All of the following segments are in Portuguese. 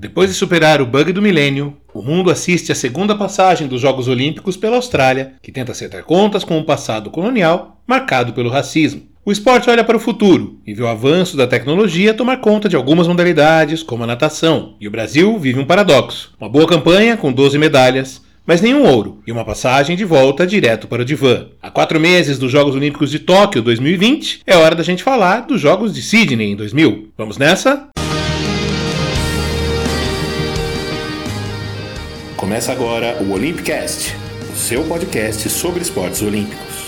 Depois de superar o bug do milênio, o mundo assiste à segunda passagem dos Jogos Olímpicos pela Austrália, que tenta acertar contas com um passado colonial marcado pelo racismo. O esporte olha para o futuro e vê o avanço da tecnologia tomar conta de algumas modalidades, como a natação. E o Brasil vive um paradoxo: uma boa campanha com 12 medalhas, mas nenhum ouro e uma passagem de volta direto para o divã. Há quatro meses dos Jogos Olímpicos de Tóquio 2020, é hora da gente falar dos Jogos de Sydney em 2000. Vamos nessa? Começa agora o Olympicast, o seu podcast sobre esportes olímpicos.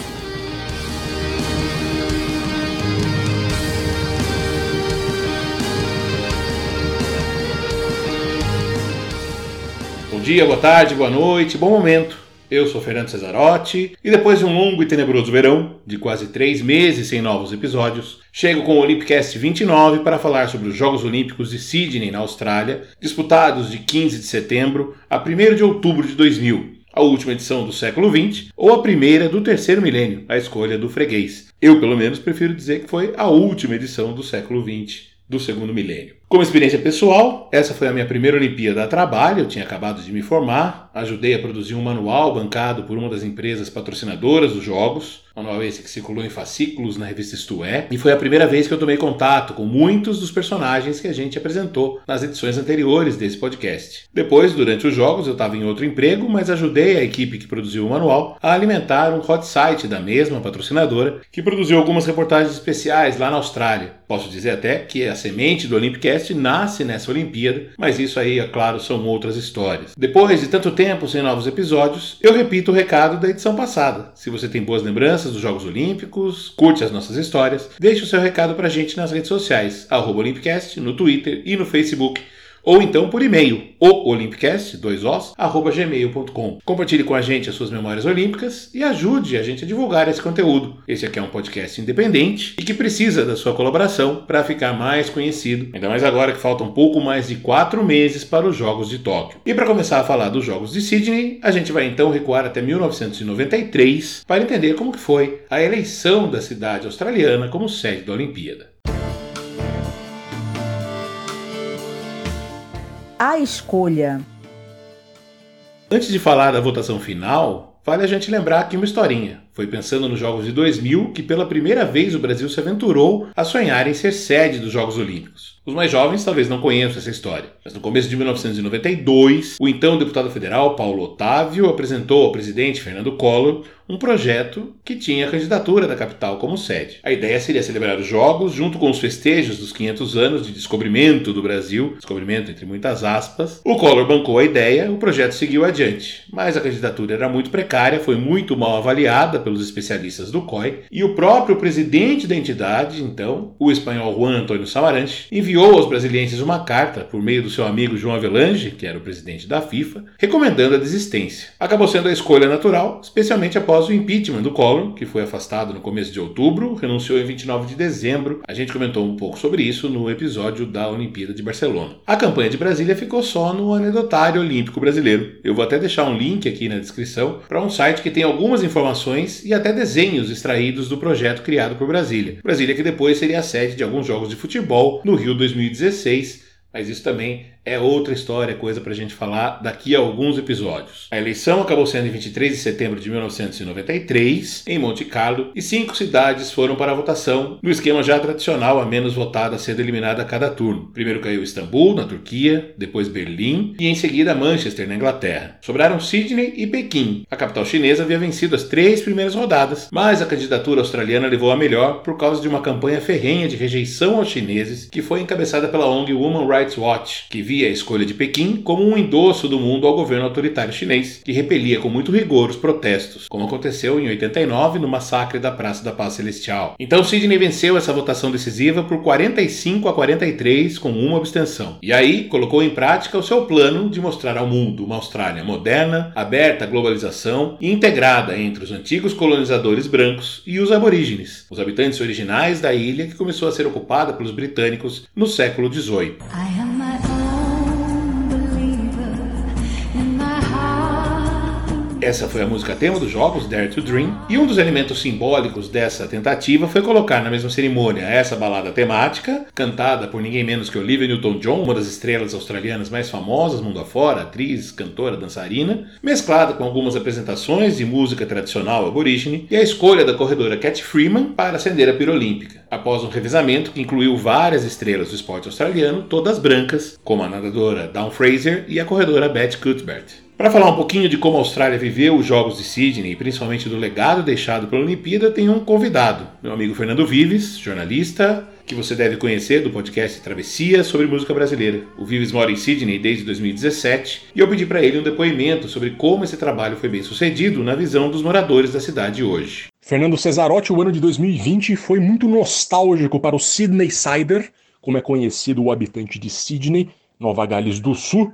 Bom dia, boa tarde, boa noite, bom momento. Eu sou Fernando Cesarotti e depois de um longo e tenebroso verão, de quase três meses sem novos episódios, chego com o Olympicast 29 para falar sobre os Jogos Olímpicos de Sydney, na Austrália, disputados de 15 de setembro a 1 de outubro de 2000, a última edição do século XX ou a primeira do terceiro milênio, a escolha do freguês. Eu, pelo menos, prefiro dizer que foi a última edição do século XX, do segundo milênio. Como experiência pessoal, essa foi a minha primeira Olimpíada a trabalho, eu tinha acabado de me formar, ajudei a produzir um manual bancado por uma das empresas patrocinadoras dos Jogos, manual esse que circulou em fascículos na revista Isto É, e foi a primeira vez que eu tomei contato com muitos dos personagens que a gente apresentou nas edições anteriores desse podcast. Depois, durante os Jogos, eu estava em outro emprego, mas ajudei a equipe que produziu o manual a alimentar um hot site da mesma patrocinadora, que produziu algumas reportagens especiais lá na Austrália. Posso dizer até que a semente do Olympicast nasce nessa Olimpíada, mas isso aí, é claro, são outras histórias. Depois de tanto tempo sem novos episódios, eu repito o recado da edição passada. Se você tem boas lembranças dos Jogos Olímpicos, curte as nossas histórias, deixe o seu recado pra gente nas redes sociais, arroba Olympicast, no Twitter e no Facebook ou então por e-mail, o Olympicast, dois. Compartilhe com a gente as suas memórias olímpicas e ajude a gente a divulgar esse conteúdo. Esse aqui é um podcast independente e que precisa da sua colaboração para ficar mais conhecido, ainda mais agora que faltam um pouco mais de quatro meses para os Jogos de Tóquio. E para começar a falar dos Jogos de Sydney, a gente vai então recuar até 1993 para entender como que foi a eleição da cidade australiana como sede da Olimpíada. A escolha. Antes de falar da votação final, vale a gente lembrar aqui uma historinha. Foi pensando nos Jogos de 2000 que pela primeira vez o Brasil se aventurou a sonhar em ser sede dos Jogos Olímpicos. Os mais jovens talvez não conheçam essa história, mas no começo de 1992, o então deputado federal Paulo Otávio apresentou ao presidente Fernando Collor um projeto que tinha a candidatura da capital como sede. A ideia seria celebrar os Jogos junto com os festejos dos 500 anos de descobrimento do Brasil, descobrimento entre muitas aspas. O Collor bancou a ideia, o projeto seguiu adiante, mas a candidatura era muito precária, foi muito mal avaliada pelos especialistas do COI e o próprio presidente da entidade, então, o espanhol Juan Antônio Samaranch, enviou aos brasileiros uma carta por meio do seu amigo João Avelange, que era o presidente da FIFA, recomendando a desistência. Acabou sendo a escolha natural, especialmente após após o impeachment do Collor, que foi afastado no começo de outubro, renunciou em 29 de dezembro. A gente comentou um pouco sobre isso no episódio da Olimpíada de Barcelona. A campanha de Brasília ficou só no anedotário olímpico brasileiro. Eu vou até deixar um link aqui na descrição para um site que tem algumas informações e até desenhos extraídos do projeto criado por Brasília. Brasília que depois seria a sede de alguns jogos de futebol no Rio 2016, mas isso também é outra história, coisa para a gente falar daqui a alguns episódios. A eleição acabou sendo em 23 de setembro de 1993, em Monte Carlo, e cinco cidades foram para a votação, no esquema já tradicional, a menos votada sendo eliminada a cada turno. Primeiro caiu Istambul, na Turquia, depois Berlim e em seguida Manchester, na Inglaterra. Sobraram Sydney e Pequim. A capital chinesa havia vencido as três primeiras rodadas, mas a candidatura australiana levou a melhor por causa de uma campanha ferrenha de rejeição aos chineses que foi encabeçada pela ONG Women Rights Watch, que via a escolha de Pequim como um endosso do mundo ao governo autoritário chinês, que repelia com muito rigor os protestos, como aconteceu em 89 no massacre da Praça da Paz Celestial. Então Sidney venceu essa votação decisiva por 45 a 43 com uma abstenção. E aí colocou em prática o seu plano de mostrar ao mundo uma Austrália moderna, aberta à globalização e integrada entre os antigos colonizadores brancos e os aborígenes, os habitantes originais da ilha que começou a ser ocupada pelos britânicos no século XVIII. Essa foi a música tema dos jogos, Dare to Dream, e um dos elementos simbólicos dessa tentativa foi colocar na mesma cerimônia essa balada temática, cantada por ninguém menos que Olivia Newton-John, uma das estrelas australianas mais famosas mundo afora, atriz, cantora, dançarina, mesclada com algumas apresentações de música tradicional aborígene e a escolha da corredora Cat Freeman para acender a pira olímpica, após um revezamento que incluiu várias estrelas do esporte australiano, todas brancas, como a nadadora Dawn Fraser e a corredora Beth Cuthbert. Para falar um pouquinho de como a Austrália viveu os Jogos de Sydney e principalmente do legado deixado pela Olimpíada, tem um convidado, meu amigo Fernando Vives, jornalista, que você deve conhecer do podcast Travessia sobre música brasileira. O Vives mora em Sydney desde 2017 e eu pedi para ele um depoimento sobre como esse trabalho foi bem sucedido na visão dos moradores da cidade hoje. Fernando Cesarotti, o ano de 2020 foi muito nostálgico para o Sydney Sider, como é conhecido o habitante de Sydney, Nova Gales do Sul,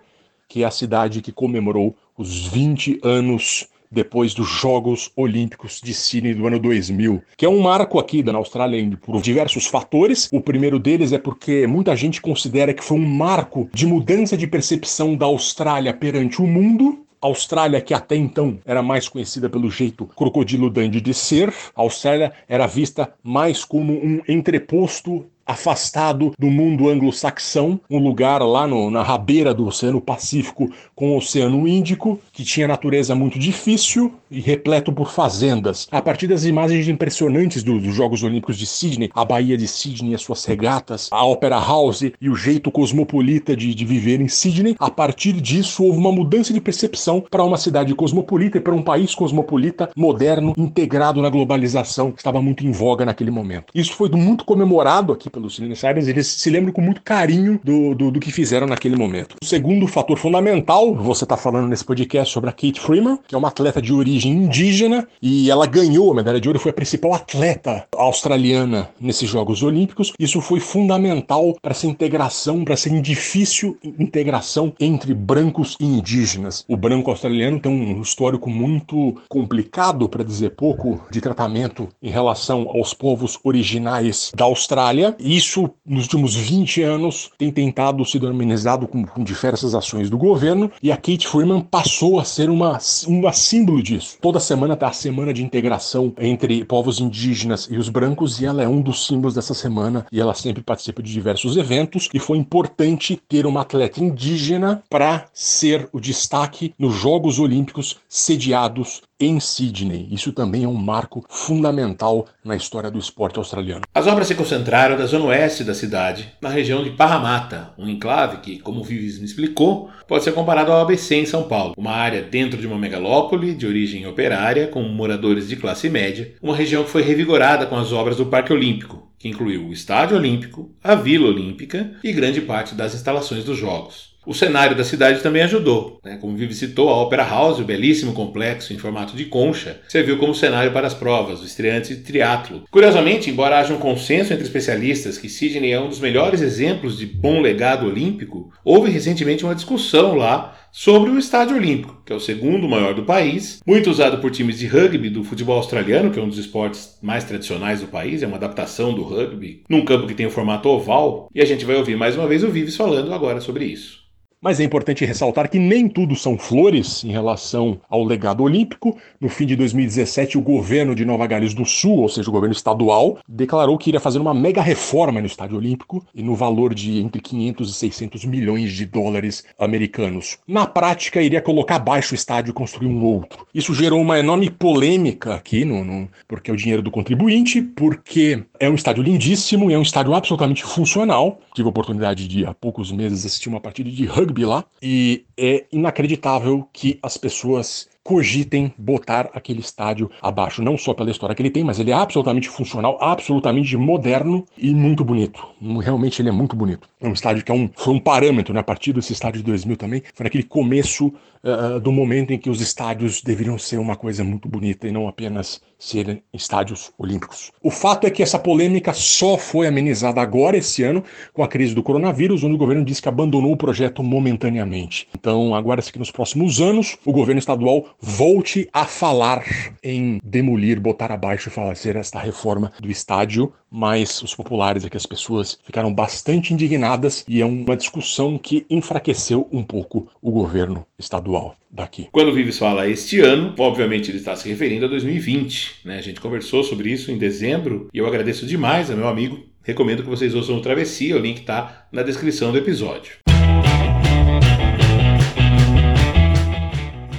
que é a cidade que comemorou os 20 anos depois dos Jogos Olímpicos de Sydney do ano 2000, que é um marco aqui da Austrália por diversos fatores. O primeiro deles é porque muita gente considera que foi um marco de mudança de percepção da Austrália perante o mundo. Austrália, que até então era mais conhecida pelo jeito crocodilo dandy de ser, a Austrália era vista mais como um entreposto afastado do mundo anglo-saxão, um lugar lá no, na rabeira do Oceano Pacífico com o Oceano Índico, que tinha natureza muito difícil e repleto por fazendas. A partir das imagens impressionantes do, dos Jogos Olímpicos de Sydney, a Baía de Sydney e as suas regatas, a Opera House e o jeito cosmopolita de, de viver em Sydney, a partir disso houve uma mudança de percepção para uma cidade cosmopolita e para um país cosmopolita, moderno, integrado na globalização, que estava muito em voga naquele momento. Isso foi muito comemorado aqui pelos Insiders, eles se lembram com muito carinho do, do, do, que fizeram naquele momento. O segundo fator fundamental, você está falando nesse podcast sobre a Kate Freeman, que é uma atleta de origem indígena, e ela ganhou a medalha de ouro, foi a principal atleta australiana nesses Jogos Olímpicos. Isso foi fundamental para essa integração, para essa difícil integração entre brancos e indígenas. O branco australiano tem um histórico muito complicado, para dizer pouco, de tratamento em relação aos povos originais da Austrália, isso, nos últimos 20 anos, tem tentado ser harmonizado com, com, diversas ações do governo e a Kate Freeman passou a ser uma, uma símbolo disso. Toda semana está a semana de integração entre povos indígenas e os brancos e ela é um dos símbolos dessa semana e ela sempre participa de diversos eventos e foi importante ter uma atleta indígena para ser o destaque nos Jogos Olímpicos sediados em Sydney. Isso também é um marco fundamental na história do esporte australiano. As obras se concentraram da zona oeste da cidade, na região de Parramatta, um enclave que, como o Vives me explicou, pode ser comparado ao ABC em São Paulo, uma área dentro de uma megalópole de origem operária, com moradores de classe média, uma região que foi revigorada com as obras do Parque Olímpico, que incluiu o Estádio Olímpico, a Vila Olímpica e grande parte das instalações dos Jogos. O cenário da cidade também ajudou. Né? Como Vivi citou, a Opera House, o belíssimo complexo em formato de concha, serviu como cenário para as provas, o estreante de triatlo. Curiosamente, embora haja um consenso entre especialistas que Sydney é um dos melhores exemplos de bom legado olímpico, houve recentemente uma discussão lá sobre o Estádio Olímpico, que é o segundo maior do país, muito usado por times de rugby do futebol australiano, que é um dos esportes mais tradicionais do país, é uma adaptação do rugby, num campo que tem o formato oval, e a gente vai ouvir mais uma vez o Vives falando agora sobre isso. Mas é importante ressaltar que nem tudo são flores em relação ao legado olímpico. No fim de 2017, o governo de Nova Gales do Sul, ou seja, o governo estadual, declarou que iria fazer uma mega reforma no Estádio Olímpico e no valor de entre 500 e 600 milhões de dólares americanos. Na prática, iria colocar abaixo o estádio e construir um outro. Isso gerou uma enorme polêmica aqui, no, no, porque é o dinheiro do contribuinte, porque é um estádio lindíssimo, é um estádio absolutamente funcional. Tive a oportunidade de, há poucos meses, assistir uma partida de rugby rugby lá, e é inacreditável que as pessoas cogitem botar aquele estádio abaixo, não só pela história que ele tem, mas ele é absolutamente funcional, absolutamente moderno e muito bonito. Realmente ele é muito bonito. É um estádio que é um, foi um parâmetro, né? a partir desse estádio de 2000 também, foi naquele começo uh, do momento em que os estádios deveriam ser uma coisa muito bonita e não apenas serem estádios olímpicos. O fato é que essa polêmica só foi amenizada agora esse ano com a crise do coronavírus, onde o governo disse que abandonou o projeto momentaneamente. Então, agora-se que nos próximos anos o governo estadual volte a falar em demolir, botar abaixo e fazer esta reforma do estádio, mas os populares aqui, as pessoas, ficaram bastante indignadas e é uma discussão que enfraqueceu um pouco o governo estadual daqui. Quando o Vives fala este ano, obviamente ele está se referindo a 2020. Né? A gente conversou sobre isso em dezembro e eu agradeço demais ao meu amigo. Recomendo que vocês ouçam o Travessia, o link está na descrição do episódio.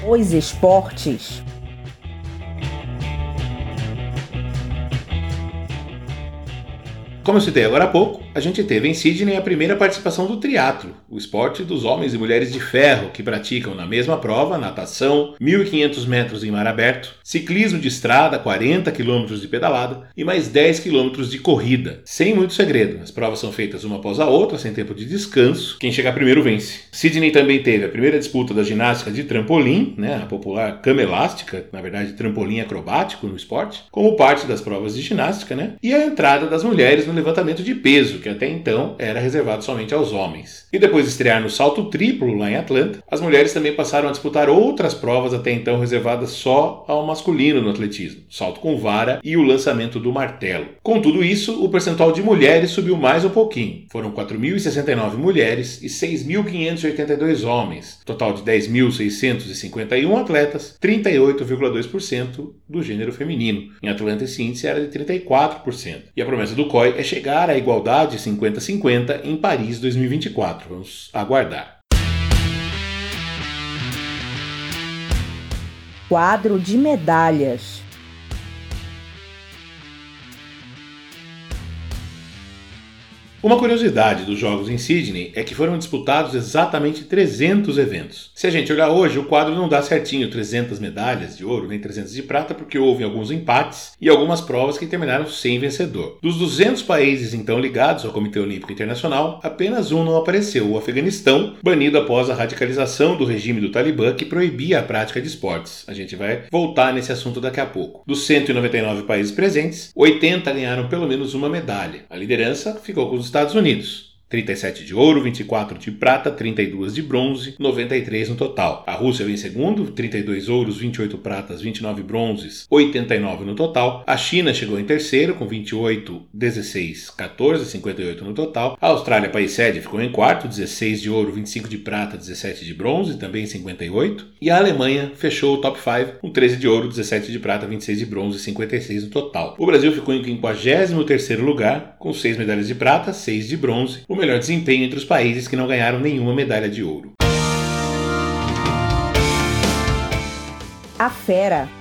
Os esportes. Como eu citei agora há pouco, a gente teve em Sydney a primeira participação do triatlo, o esporte dos homens e mulheres de ferro que praticam na mesma prova natação, 1.500 metros em mar aberto, ciclismo de estrada, 40 km de pedalada e mais 10 km de corrida. Sem muito segredo, as provas são feitas uma após a outra, sem tempo de descanso. Quem chegar primeiro vence. Sydney também teve a primeira disputa da ginástica de trampolim, né, a popular cama elástica, na verdade trampolim acrobático no esporte, como parte das provas de ginástica, né, e a entrada das mulheres no levantamento de peso, que até então era reservado somente aos homens. E depois de estrear no salto triplo lá em Atlanta, as mulheres também passaram a disputar outras provas até então reservadas só ao masculino no atletismo, salto com vara e o lançamento do martelo. Com tudo isso, o percentual de mulheres subiu mais um pouquinho. Foram 4.069 mulheres e 6.582 homens, total de 10.651 atletas, 38,2% do gênero feminino. Em Atlanta esse índice era de 34%. E a promessa do COI é chegar à igualdade 50-50 em Paris 2024. Vamos aguardar. Quadro de medalhas. Uma curiosidade dos Jogos em Sydney é que foram disputados exatamente 300 eventos. Se a gente olhar hoje, o quadro não dá certinho 300 medalhas de ouro nem 300 de prata, porque houve alguns empates e algumas provas que terminaram sem vencedor. Dos 200 países então ligados ao Comitê Olímpico Internacional, apenas um não apareceu, o Afeganistão, banido após a radicalização do regime do Talibã que proibia a prática de esportes. A gente vai voltar nesse assunto daqui a pouco. Dos 199 países presentes, 80 ganharam pelo menos uma medalha. A liderança ficou com os Estados Unidos. 37 de ouro, 24 de prata, 32 de bronze, 93 no total. A Rússia vem em segundo, 32 ouros, 28 pratas, 29 bronzes, 89 no total. A China chegou em terceiro, com 28, 16, 14, 58 no total. A Austrália, país sede, ficou em quarto, 16 de ouro, 25 de prata, 17 de bronze, também 58. E a Alemanha fechou o top 5 com 13 de ouro, 17 de prata, 26 de bronze e 56 no total. O Brasil ficou em 53º lugar, com 6 medalhas de prata, 6 de bronze. O melhor desempenho entre os países que não ganharam nenhuma medalha de ouro. A Fera.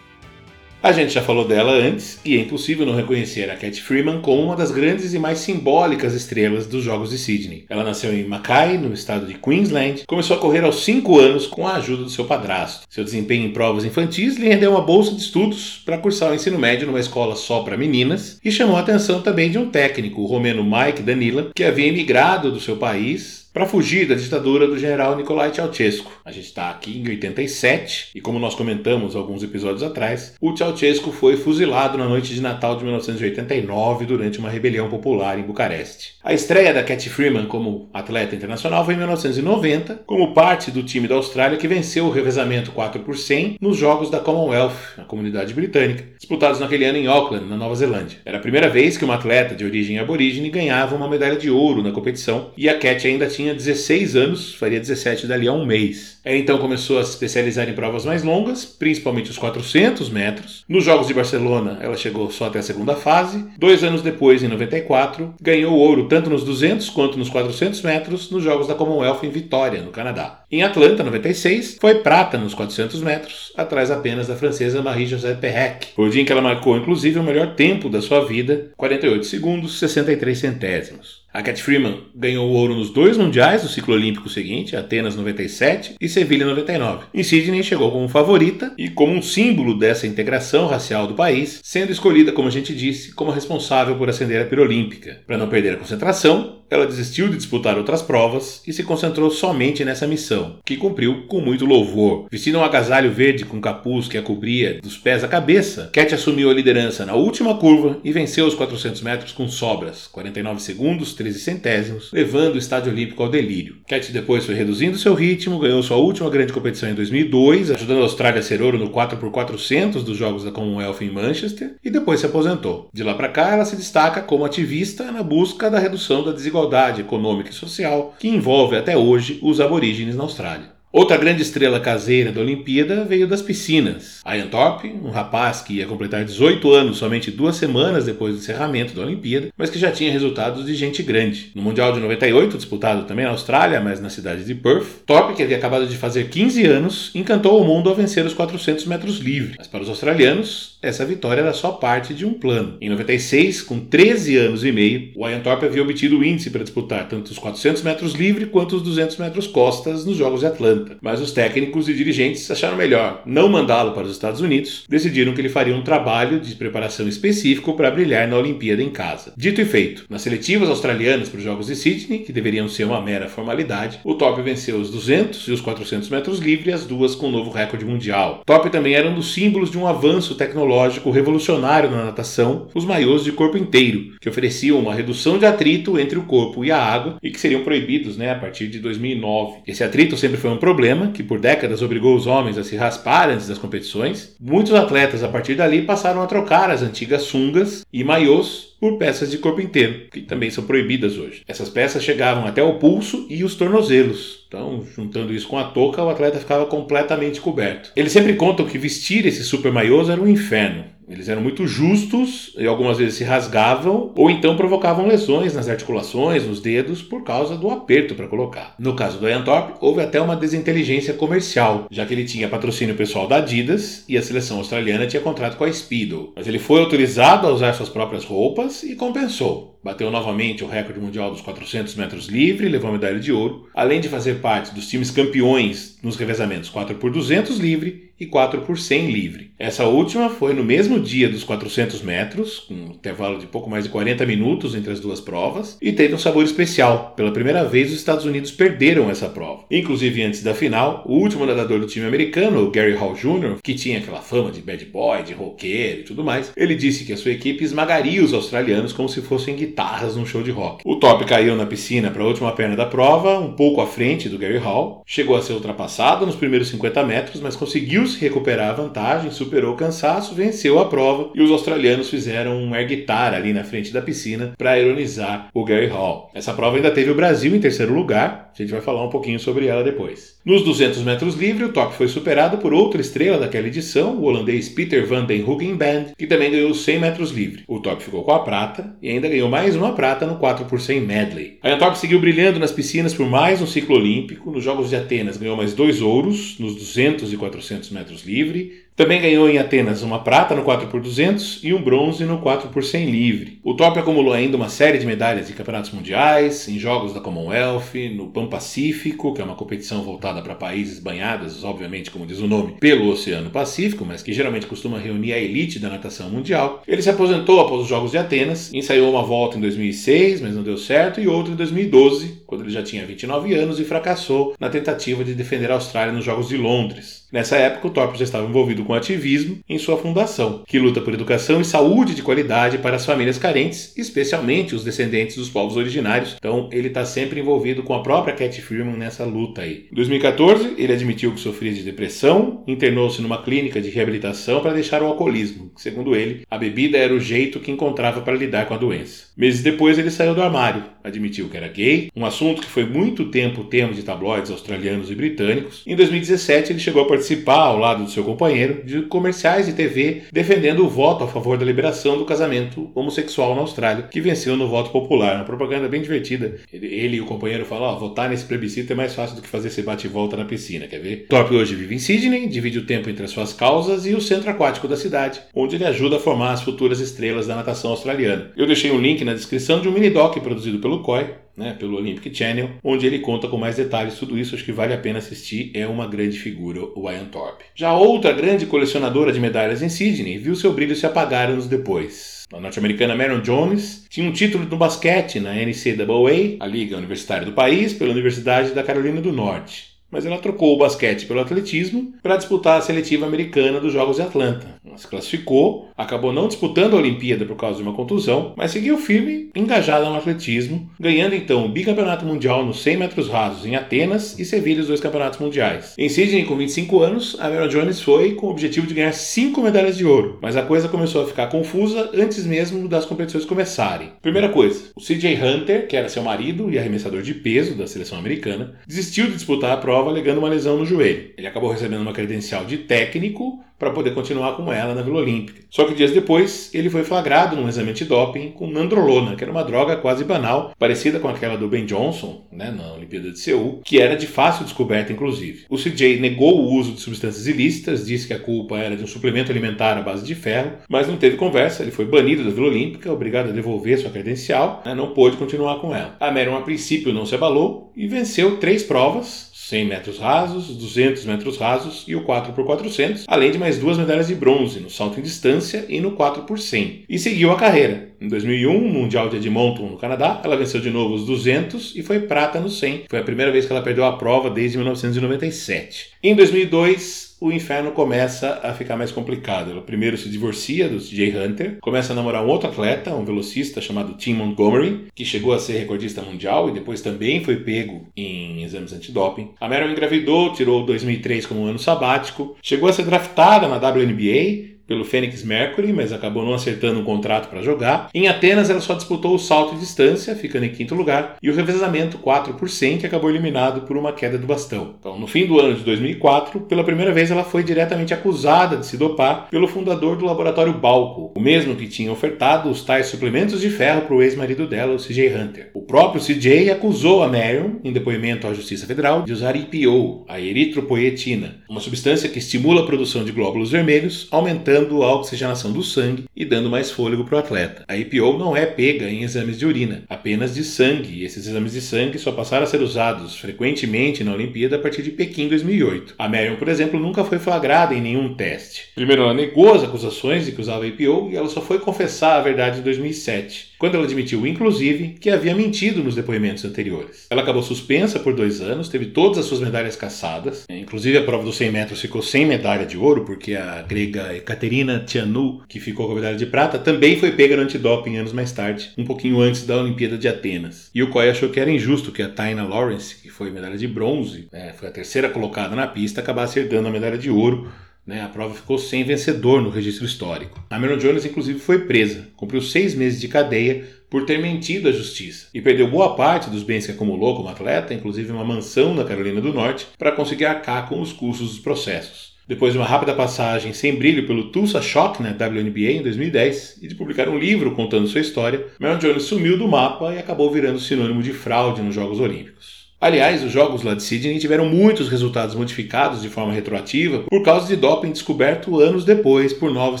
A gente já falou dela antes e é impossível não reconhecer a Cat Freeman como uma das grandes e mais simbólicas estrelas dos Jogos de Sydney. Ela nasceu em Mackay, no estado de Queensland, começou a correr aos 5 anos com a ajuda do seu padrasto. Seu desempenho em provas infantis lhe rendeu uma bolsa de estudos para cursar o ensino médio numa escola só para meninas e chamou a atenção também de um técnico, o romeno Mike Danila, que havia emigrado do seu país para fugir da ditadura do general Nicolae Ceausescu. A gente está aqui em 87 e como nós comentamos alguns episódios atrás, o Ceausescu foi fuzilado na noite de Natal de 1989 durante uma rebelião popular em Bucareste. A estreia da Cat Freeman como atleta internacional foi em 1990, como parte do time da Austrália que venceu o revezamento 4 por 100 nos Jogos da Commonwealth, na comunidade britânica, disputados naquele ano em Auckland, na Nova Zelândia. Era a primeira vez que uma atleta de origem aborígene ganhava uma medalha de ouro na competição e a Cat ainda tinha tinha 16 anos, faria 17 dali a um mês. Ela então começou a se especializar em provas mais longas, principalmente os 400 metros. Nos Jogos de Barcelona, ela chegou só até a segunda fase. Dois anos depois, em 94, ganhou ouro tanto nos 200 quanto nos 400 metros nos Jogos da Commonwealth em Vitória, no Canadá. Em Atlanta, 96, foi prata nos 400 metros, atrás apenas da francesa Marie-José Perrec. Foi o dia em que ela marcou, inclusive, o melhor tempo da sua vida, 48 segundos, 63 centésimos. A Cat Freeman ganhou ouro nos dois mundiais do ciclo olímpico seguinte, Atenas 97 e Sevilha 99. Em Sydney chegou como favorita e como um símbolo dessa integração racial do país, sendo escolhida, como a gente disse, como responsável por acender a pira olímpica. Para não perder a concentração, ela desistiu de disputar outras provas e se concentrou somente nessa missão. que cumpriu com muito louvor. Vestindo um agasalho verde com capuz que a cobria dos pés à cabeça, Cat assumiu a liderança na última curva e venceu os 400 metros com sobras, 49 segundos, 13 centésimos, levando o Estádio Olímpico ao delírio. Cat depois foi reduzindo seu ritmo, ganhou sua última grande competição em 2002, ajudando a Austrália a ser ouro no 4x400 dos Jogos da Commonwealth em Manchester, e depois se aposentou. De lá para cá, ela se destaca como ativista na busca da redução da desigualdade econômica e social que envolve até hoje os aborígenes na Austrália. Outra grande estrela caseira da Olimpíada veio das piscinas. Ian Thorpe, um rapaz que ia completar 18 anos somente duas semanas depois do encerramento da Olimpíada, mas que já tinha resultados de gente grande. No Mundial de 98, disputado também na Austrália, mas na cidade de Perth, Thorpe, que havia acabado de fazer 15 anos, encantou o mundo ao vencer os 400 metros livre. Mas para os australianos, essa vitória era só parte de um plano. Em 96, com 13 anos e meio, o Ian Thorpe havia obtido o índice para disputar tanto os 400 metros livre quanto os 200 metros costas nos Jogos de Atlanta mas os técnicos e dirigentes acharam melhor não mandá-lo para os Estados Unidos, decidiram que ele faria um trabalho de preparação específico para brilhar na Olimpíada em casa. Dito e feito, nas seletivas australianas para os Jogos de Sydney, que deveriam ser uma mera formalidade, o Top venceu os 200 e os 400 metros livre, as duas com um novo recorde mundial. Top também era um dos símbolos de um avanço tecnológico revolucionário na natação, os maiôs de corpo inteiro, que ofereciam uma redução de atrito entre o corpo e a água e que seriam proibidos né, a partir de 2009. Esse atrito sempre foi um problema que por décadas obrigou os homens a se raspar antes das competições, muitos atletas a partir dali passaram a trocar as antigas sungas e maiôs por peças de corpo inteiro, que também são proibidas hoje. Essas peças chegavam até o pulso e os tornozelos. Então, juntando isso com a touca, o atleta ficava completamente coberto. Eles sempre contam que vestir esses super maiôs era um inferno. Eles eram muito justos e algumas vezes se rasgavam ou então provocavam lesões nas articulações, nos dedos, por causa do aperto para colocar. No caso do Ian Thorpe, houve até uma desinteligência comercial, já que ele tinha patrocínio pessoal da Adidas e a seleção australiana tinha contrato com a Speedo. Mas ele foi autorizado a usar suas próprias roupas e compensou. Bateu novamente o recorde mundial dos 400 metros livre, levou a medalha de ouro, além de fazer parte dos times campeões nos revezamentos 4 por 200 livre e 4 por 100 livre. Essa última foi no mesmo dia dos 400 metros, com um intervalo de pouco mais de 40 minutos entre as duas provas, e teve um sabor especial. Pela primeira vez, os Estados Unidos perderam essa prova. Inclusive, antes da final, o último nadador do time americano, o Gary Hall Jr., que tinha aquela fama de bad boy, de roqueiro e tudo mais, ele disse que a sua equipe esmagaria os australianos como se fossem guitarras num show de rock. O top caiu na piscina para a última perna da prova, um pouco à frente do Gary Hall, chegou a ser ultrapassado nos primeiros 50 metros, mas conseguiu se recuperar a vantagem, superou o cansaço, venceu a prova e os australianos fizeram um air guitar ali na frente da piscina para ironizar o Gary Hall. Essa prova ainda teve o Brasil em terceiro lugar, a gente vai falar um pouquinho sobre ela depois. Nos 200 metros livre, o top foi superado por outra estrela daquela edição, o holandês Peter van den Hoogenband, que também ganhou os 100 metros livre. O top ficou com a prata e ainda ganhou mais uma prata no 4 por 100 medley. A top seguiu brilhando nas piscinas por mais um ciclo olímpico. Nos Jogos de Atenas ganhou mais dois ouros, nos 200 e 400 metros livre. Também ganhou em Atenas uma prata no 4x200 e um bronze no 4x100 livre. O top acumulou ainda uma série de medalhas de campeonatos mundiais, em jogos da Commonwealth, no Pan Pacífico, que é uma competição voltada para países banhados, obviamente, como diz o nome, pelo Oceano Pacífico, mas que geralmente costuma reunir a elite da natação mundial. Ele se aposentou após os Jogos de Atenas, ensaiou uma volta em 2006, mas não deu certo, e outra em 2012, quando ele já tinha 29 anos e fracassou na tentativa de defender a Austrália nos Jogos de Londres. Nessa época, o Torp já estava envolvido com ativismo em sua fundação, que luta por educação e saúde de qualidade para as famílias carentes, especialmente os descendentes dos povos originários. Então, ele está sempre envolvido com a própria Cat Freeman nessa luta aí. Em 2014, ele admitiu que sofria de depressão, internou-se numa clínica de reabilitação para deixar o alcoolismo. Segundo ele, a bebida era o jeito que encontrava para lidar com a doença. Meses depois, ele saiu do armário, admitiu que era gay, um assunto que foi muito tempo tema de tabloides australianos e britânicos. Em 2017, ele chegou a participar participar ao lado do seu companheiro de comerciais de TV defendendo o voto a favor da liberação do casamento homossexual na Austrália, que venceu no voto popular. Uma propaganda bem divertida. Ele, ele e o companheiro falam: oh, votar nesse plebiscito é mais fácil do que fazer esse bate-volta na piscina, quer ver? Thorpe hoje vive em Sydney, divide o tempo entre as suas causas e o centro aquático da cidade, onde ele ajuda a formar as futuras estrelas da natação australiana. Eu deixei um link na descrição de um mini-doc produzido pelo COI, né, pelo Olympic Channel, onde ele conta com mais detalhes tudo isso, acho que vale a pena assistir, é uma grande figura, o Ian Thorpe. Já outra grande colecionadora de medalhas em Sydney viu seu brilho se apagar anos depois. A norte-americana Marion Jones tinha um título no basquete na NCAA, a liga universitária do país, pela Universidade da Carolina do Norte mas ela trocou o basquete pelo atletismo para disputar a seletiva americana dos Jogos de Atlanta. Ela se classificou, acabou não disputando a Olimpíada por causa de uma contusão, mas seguiu firme, engajada no atletismo, ganhando então o bicampeonato mundial nos 100 metros rasos em Atenas e Sevilha os dois campeonatos mundiais. Em Sydney, com 25 anos, a Meryl Jones foi com o objetivo de ganhar 5 medalhas de ouro, mas a coisa começou a ficar confusa antes mesmo das competições começarem. Primeira coisa, o CJ Hunter, que era seu marido e arremessador de peso da seleção americana, desistiu de disputar a prova alegando uma lesão no joelho. Ele acabou recebendo uma credencial de técnico para poder continuar com ela na Vila Olímpica. Só que dias depois, ele foi flagrado num exame de doping com nandrolona, que era uma droga quase banal, parecida com aquela do Ben Johnson, né, na Olimpíada de Seul, que era de fácil descoberta, inclusive. O CJ negou o uso de substâncias ilícitas, disse que a culpa era de um suplemento alimentar à base de ferro, mas não teve conversa, ele foi banido da Vila Olímpica, obrigado a devolver sua credencial, né, não pôde continuar com ela. A Marion, a princípio, não se abalou e venceu três provas, 100 metros rasos, 200 metros rasos e o 4 por 400, além de mais duas medalhas de bronze no salto em distância e no 4 por 100. E seguiu a carreira. Em 2001, no Mundial de Edmonton, no Canadá, ela venceu de novo os 200 e foi prata no 100. Foi a primeira vez que ela perdeu a prova desde 1997. Em 2002, o inferno começa a ficar mais complicado. Ela primeiro se divorcia do CJ Hunter, começa a namorar um outro atleta, um velocista chamado Tim Montgomery, que chegou a ser recordista mundial e depois também foi pego em exames antidoping. A Meryl engravidou, tirou 2003 como um ano sabático, chegou a ser draftada na WNBA pelo Phoenix Mercury, mas acabou não acertando um contrato para jogar. Em Atenas, ela só disputou o salto de distância, ficando em quinto lugar, e o revezamento 4 por 100, que acabou eliminado por uma queda do bastão. Então, no fim do ano de 2004, pela primeira vez ela foi diretamente acusada de se dopar pelo fundador do laboratório Balco, o mesmo que tinha ofertado os tais suplementos de ferro para o ex-marido dela, o CJ Hunter. O próprio CJ acusou a Marion, em depoimento à Justiça Federal, de usar EPO, a eritropoietina, uma substância que estimula a produção de glóbulos vermelhos, aumentando aumentando a oxigenação do sangue e dando mais fôlego para o atleta. A EPO não é pega em exames de urina, apenas de sangue, e esses exames de sangue só passaram a ser usados frequentemente na Olimpíada a partir de Pequim 2008. A Marion, por exemplo, nunca foi flagrada em nenhum teste. Primeiro, ela negou as acusações de que usava EPO e ela só foi confessar a verdade em 2007 quando ela admitiu, inclusive, que havia mentido nos depoimentos anteriores. Ela acabou suspensa por dois anos, teve todas as suas medalhas cassadas, inclusive a prova dos 100 metros ficou sem medalha de ouro, porque a grega Ekaterina Tianou, que ficou com a medalha de prata, também foi pega no antidoping anos mais tarde, um pouquinho antes da Olimpíada de Atenas. E o Coy achou que era injusto que a Taina Lawrence, que foi medalha de bronze, né, foi a terceira colocada na pista, acabasse herdando a medalha de ouro né, a prova ficou sem vencedor no registro histórico. A Meron Jones, inclusive, foi presa, cumpriu seis meses de cadeia por ter mentido à justiça e perdeu boa parte dos bens que acumulou como atleta, inclusive uma mansão na Carolina do Norte, para conseguir arcar com os custos dos processos. Depois de uma rápida passagem sem brilho pelo Tulsa Shock na WNBA em 2010 e de publicar um livro contando sua história, Meron Jones sumiu do mapa e acabou virando sinônimo de fraude nos Jogos Olímpicos. Aliás, os jogos lá de Sydney tiveram muitos resultados modificados de forma retroativa por causa de doping descoberto anos depois por novas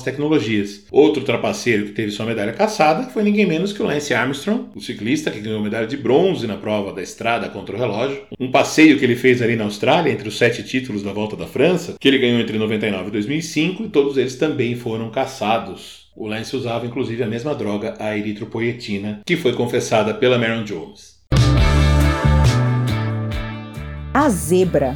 tecnologias. Outro trapaceiro que teve sua medalha caçada foi ninguém menos que o Lance Armstrong, o ciclista que ganhou medalha de bronze na prova da estrada contra o relógio. Um passeio que ele fez ali na Austrália entre os sete títulos da Volta da França, que ele ganhou entre 99 e 2005, e todos eles também foram caçados. O Lance usava inclusive a mesma droga, a eritropoietina, que foi confessada pela Marion Jones. A zebra.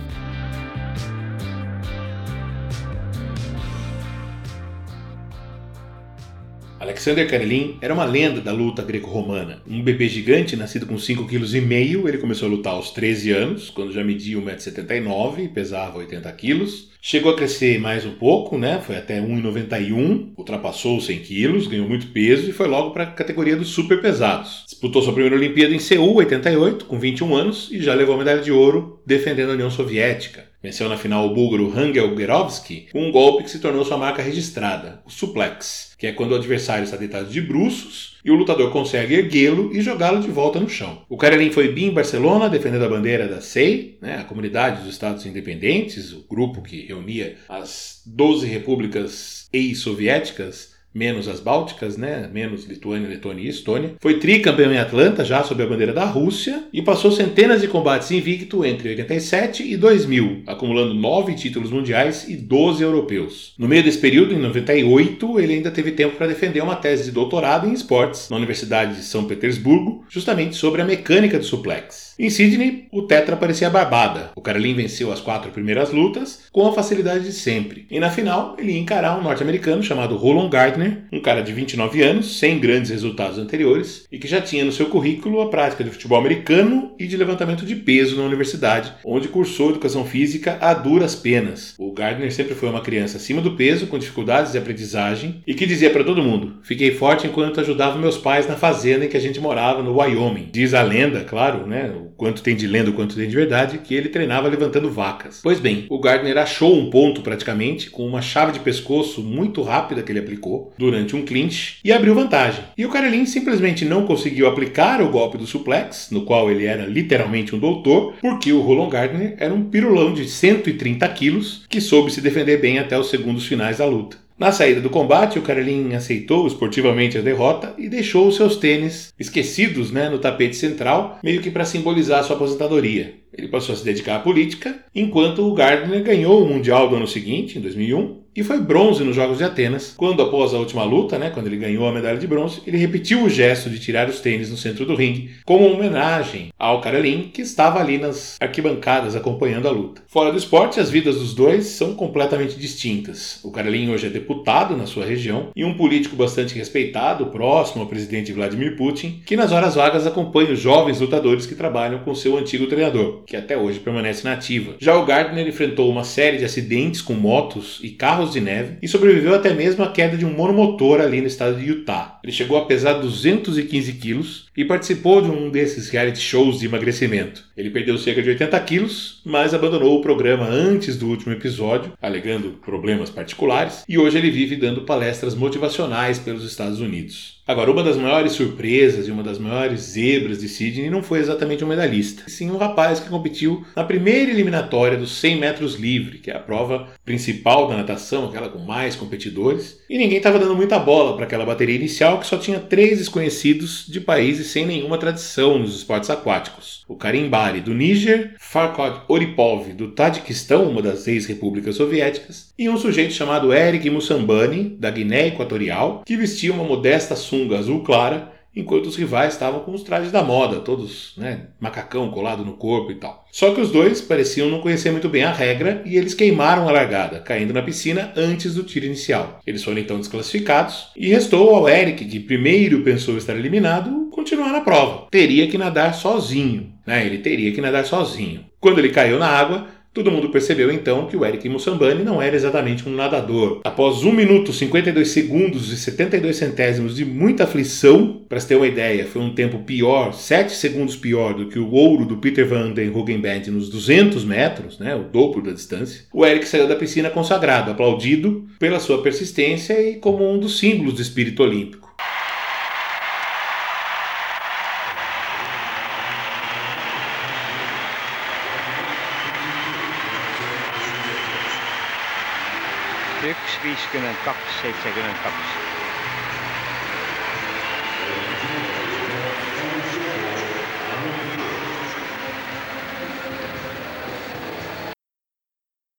Alexander Karelin era uma lenda da luta greco-romana. Um bebê gigante, nascido com 5,5 kg, ele começou a lutar aos 13 anos, quando já media 1,79m e pesava 80 kg. Chegou a crescer mais um pouco, né? Foi até 1,91, ultrapassou os 100 quilos, ganhou muito peso e foi logo para a categoria dos super pesados. Disputou sua primeira Olimpíada em Seul, 88, com 21 anos e já levou a medalha de ouro defendendo a União Soviética. Venceu na final o búlgaro Hangel Gerovski com um golpe que se tornou sua marca registrada, o suplex, que é quando o adversário está deitado de bruços e o lutador consegue erguê-lo e jogá-lo de volta no chão. O Karelin foi bi em Barcelona, defendendo a bandeira da SEI, né, a Comunidade dos Estados Independentes, o grupo que reunia as 12 repúblicas ex-soviéticas menos as bálticas, né? Menos Lituânia, Letônia e Estônia. Foi tricampeão em Atlanta, já sob a bandeira da Rússia, e passou centenas de combates invicto entre 87 e 2000, acumulando nove títulos mundiais e 12 europeus. No meio desse período, em 98, ele ainda teve tempo para defender uma tese de doutorado em esportes na Universidade de São Petersburgo, justamente sobre a mecânica do suplex. Em Sydney, o Tetra parecia barbada. O Carlin venceu as quatro primeiras lutas com a facilidade de sempre. E na final, ele ia encarar um norte-americano chamado Roland Gardner, um cara de 29 anos, sem grandes resultados anteriores, e que já tinha no seu currículo a prática de futebol americano e de levantamento de peso na universidade, onde cursou educação física a duras penas. O Gardner sempre foi uma criança acima do peso, com dificuldades de aprendizagem, e que dizia para todo mundo: Fiquei forte enquanto ajudava meus pais na fazenda em que a gente morava, no Wyoming. Diz a lenda, claro, né? Quanto tem de lenda, quanto tem de verdade, que ele treinava levantando vacas. Pois bem, o Gardner achou um ponto praticamente com uma chave de pescoço muito rápida que ele aplicou durante um clinch e abriu vantagem. E o Karelin simplesmente não conseguiu aplicar o golpe do suplex, no qual ele era literalmente um doutor, porque o Roland Gardner era um pirulão de 130 quilos que soube se defender bem até os segundos finais da luta. Na saída do combate, o Karelin aceitou esportivamente a derrota e deixou os seus tênis esquecidos né, no tapete central, meio que para simbolizar sua aposentadoria. Ele passou a se dedicar à política, enquanto o Gardner ganhou o Mundial do ano seguinte, em 2001, e foi bronze nos Jogos de Atenas, quando após a última luta, né, quando ele ganhou a medalha de bronze, ele repetiu o gesto de tirar os tênis no centro do ringue, como homenagem ao Karelin, que estava ali nas arquibancadas acompanhando a luta. Fora do esporte, as vidas dos dois são completamente distintas. O Karelin hoje é deputado na sua região e um político bastante respeitado, próximo ao presidente Vladimir Putin, que nas horas vagas acompanha os jovens lutadores que trabalham com seu antigo treinador, que até hoje permanece na ativa. Já o Gardner enfrentou uma série de acidentes com motos e carros de neve e sobreviveu até mesmo à queda de um monomotor ali no estado de Utah. Ele chegou a pesar 215 quilos e participou de um desses reality shows de emagrecimento. Ele perdeu cerca de 80 quilos, mas abandonou o programa antes do último episódio, alegando problemas particulares, e hoje ele vive dando palestras motivacionais pelos Estados Unidos. Agora, uma das maiores surpresas e uma das maiores zebras de Sydney não foi exatamente um medalhista, sim um rapaz que competiu na primeira eliminatória dos 100 metros livre, que é a prova principal da natação, aquela com mais competidores, e ninguém estava dando muita bola para aquela bateria inicial que só tinha três desconhecidos de países sem nenhuma tradição nos esportes aquáticos. O Karim Bari, do Níger, Farkod Oripov, do Tadiquistão, uma das ex-repúblicas soviéticas, e um sujeito chamado Eric Mussambani, da Guiné Equatorial, que vestia uma modesta sunga azul clara, enquanto os rivais estavam com os trajes da moda, todos, né, macacão colado no corpo e tal. Só que os dois pareciam não conhecer muito bem a regra e eles queimaram a largada, caindo na piscina antes do tiro inicial. Eles foram então desclassificados e restou ao Eric, que primeiro pensou estar eliminado, continuar na prova. Teria que nadar sozinho, né? Ele teria que nadar sozinho. Quando ele caiu na água, Todo mundo percebeu então que o Eric Mussambani não era exatamente um nadador. Após 1 minuto 52 segundos e 72 centésimos de muita aflição, para ter uma ideia, foi um tempo pior, 7 segundos pior do que o ouro do Peter Van den Hoogenband nos 200 metros, né, o dobro da distância, o Eric saiu da piscina consagrado, aplaudido pela sua persistência e como um dos símbolos do espírito olímpico.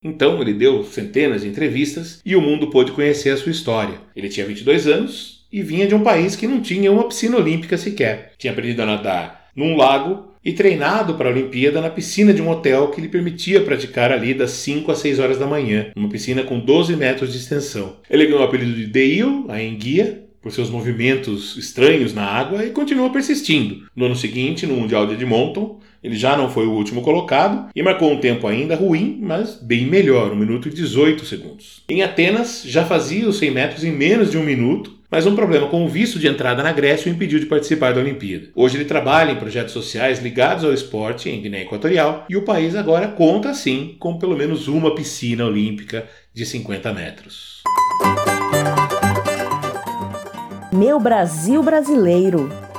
Então ele deu centenas de entrevistas e o mundo pôde conhecer a sua história. Ele tinha 22 anos e vinha de um país que não tinha uma piscina olímpica sequer. Tinha aprendido a nadar num lago e treinado para a Olimpíada na piscina de um hotel que lhe permitia praticar ali das 5 às 6 horas da manhã, uma piscina com 12 metros de extensão. Ele ganhou o apelido de Deil, a enguia, por seus movimentos estranhos na água e continuou persistindo. No ano seguinte, no Mundial de Edmonton, ele já não foi o último colocado e marcou um tempo ainda ruim, mas bem melhor, 1 minuto e 18 segundos. Em Atenas, já fazia os 100 metros em menos de um minuto, mas um problema com o visto de entrada na Grécia o impediu de participar da Olimpíada. Hoje ele trabalha em projetos sociais ligados ao esporte em Guiné Equatorial e o país agora conta, sim, com pelo menos uma piscina olímpica de 50 metros. Meu Brasil brasileiro.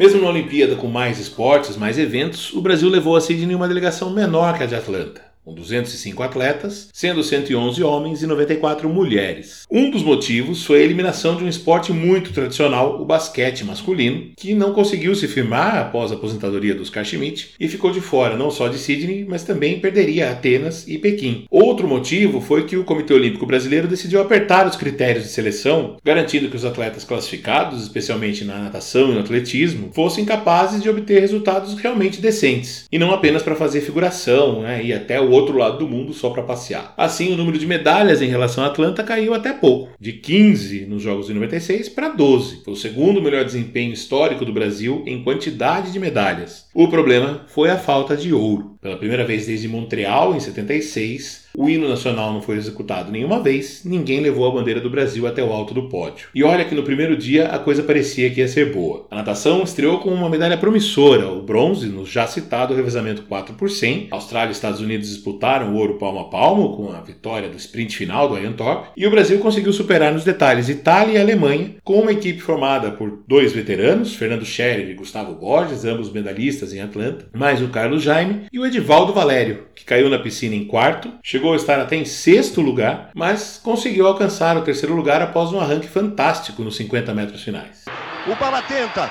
Mesmo na Olimpíada com mais esportes, mais eventos, o Brasil levou a Sydney uma delegação menor que a de Atlanta com 205 atletas, sendo 111 homens e 94 mulheres. Um dos motivos foi a eliminação de um esporte muito tradicional, o basquete masculino, que não conseguiu se firmar após a aposentadoria dos Schmidt e ficou de fora não só de Sydney, mas também perderia Atenas e Pequim. Outro motivo foi que o Comitê Olímpico Brasileiro decidiu apertar os critérios de seleção, garantindo que os atletas classificados, especialmente na natação e no atletismo, fossem capazes de obter resultados realmente decentes, e não apenas para fazer figuração né, e até o outro lado do mundo só para passear. Assim, o número de medalhas em relação à Atlanta caiu até pouco, de 15 nos Jogos de 96 para 12. Foi o segundo melhor desempenho histórico do Brasil em quantidade de medalhas. O problema foi a falta de ouro. Pela primeira vez desde Montreal, em 76, o hino nacional não foi executado nenhuma vez, ninguém levou a bandeira do Brasil até o alto do pódio. E olha que no primeiro dia a coisa parecia que ia ser boa. A natação estreou com uma medalha promissora, o bronze, no já citado revezamento 4 por 100. Austrália e Estados Unidos disputaram o ouro palmo a palmo, com a vitória do sprint final do Ian e o Brasil conseguiu superar nos detalhes Itália e Alemanha, com uma equipe formada por dois veteranos, Fernando Scherer e Gustavo Borges, ambos medalhistas em Atlanta, mais o Carlos Jaime e o Edivaldo Valério, que caiu na piscina em quarto, chegou a estar até em sexto lugar, mas conseguiu alcançar o terceiro lugar após um arranque fantástico nos 50 metros finais. O Bala tenta.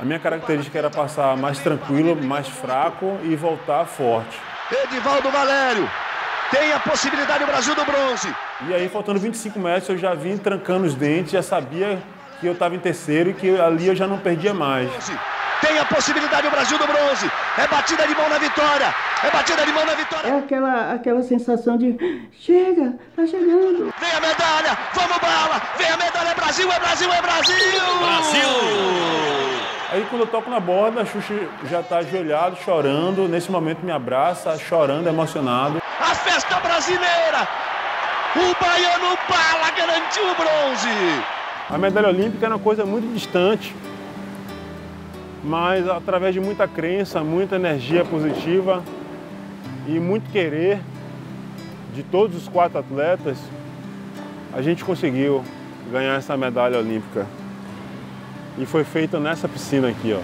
A minha característica era passar mais tranquilo, mais fraco e voltar forte. Edivaldo Valério. Tem a possibilidade o Brasil do bronze. E aí, faltando 25 metros, eu já vim trancando os dentes, já sabia que eu estava em terceiro e que ali eu já não perdia mais. Tem a possibilidade o Brasil do bronze. É batida de mão na vitória. É batida de mão na vitória. É aquela, aquela sensação de chega, tá chegando. Vem a medalha, vamos bala. Vem a medalha, Brasil, é Brasil, é Brasil. Brasil! Aí quando eu toco na borda, a Xuxa já está ajoelhado, chorando. Nesse momento me abraça, chorando, emocionado. A festa brasileira. O baiano Bala garantiu o bronze. A medalha olímpica era uma coisa muito distante mas através de muita crença, muita energia positiva e muito querer de todos os quatro atletas, a gente conseguiu ganhar essa medalha olímpica. E foi feita nessa piscina aqui, ó,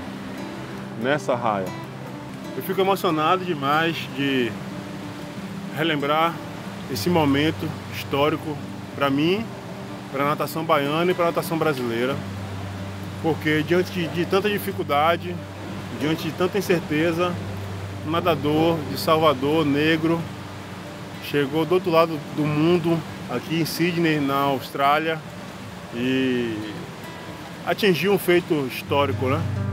nessa raia. Eu fico emocionado demais de relembrar esse momento histórico para mim, para a natação baiana e para a natação brasileira porque diante de, tanta dificuldade, diante de tanta incerteza, um nadador de Salvador, negro, chegou do outro lado do mundo, aqui em Sydney, na Austrália, e atingiu um feito histórico, né?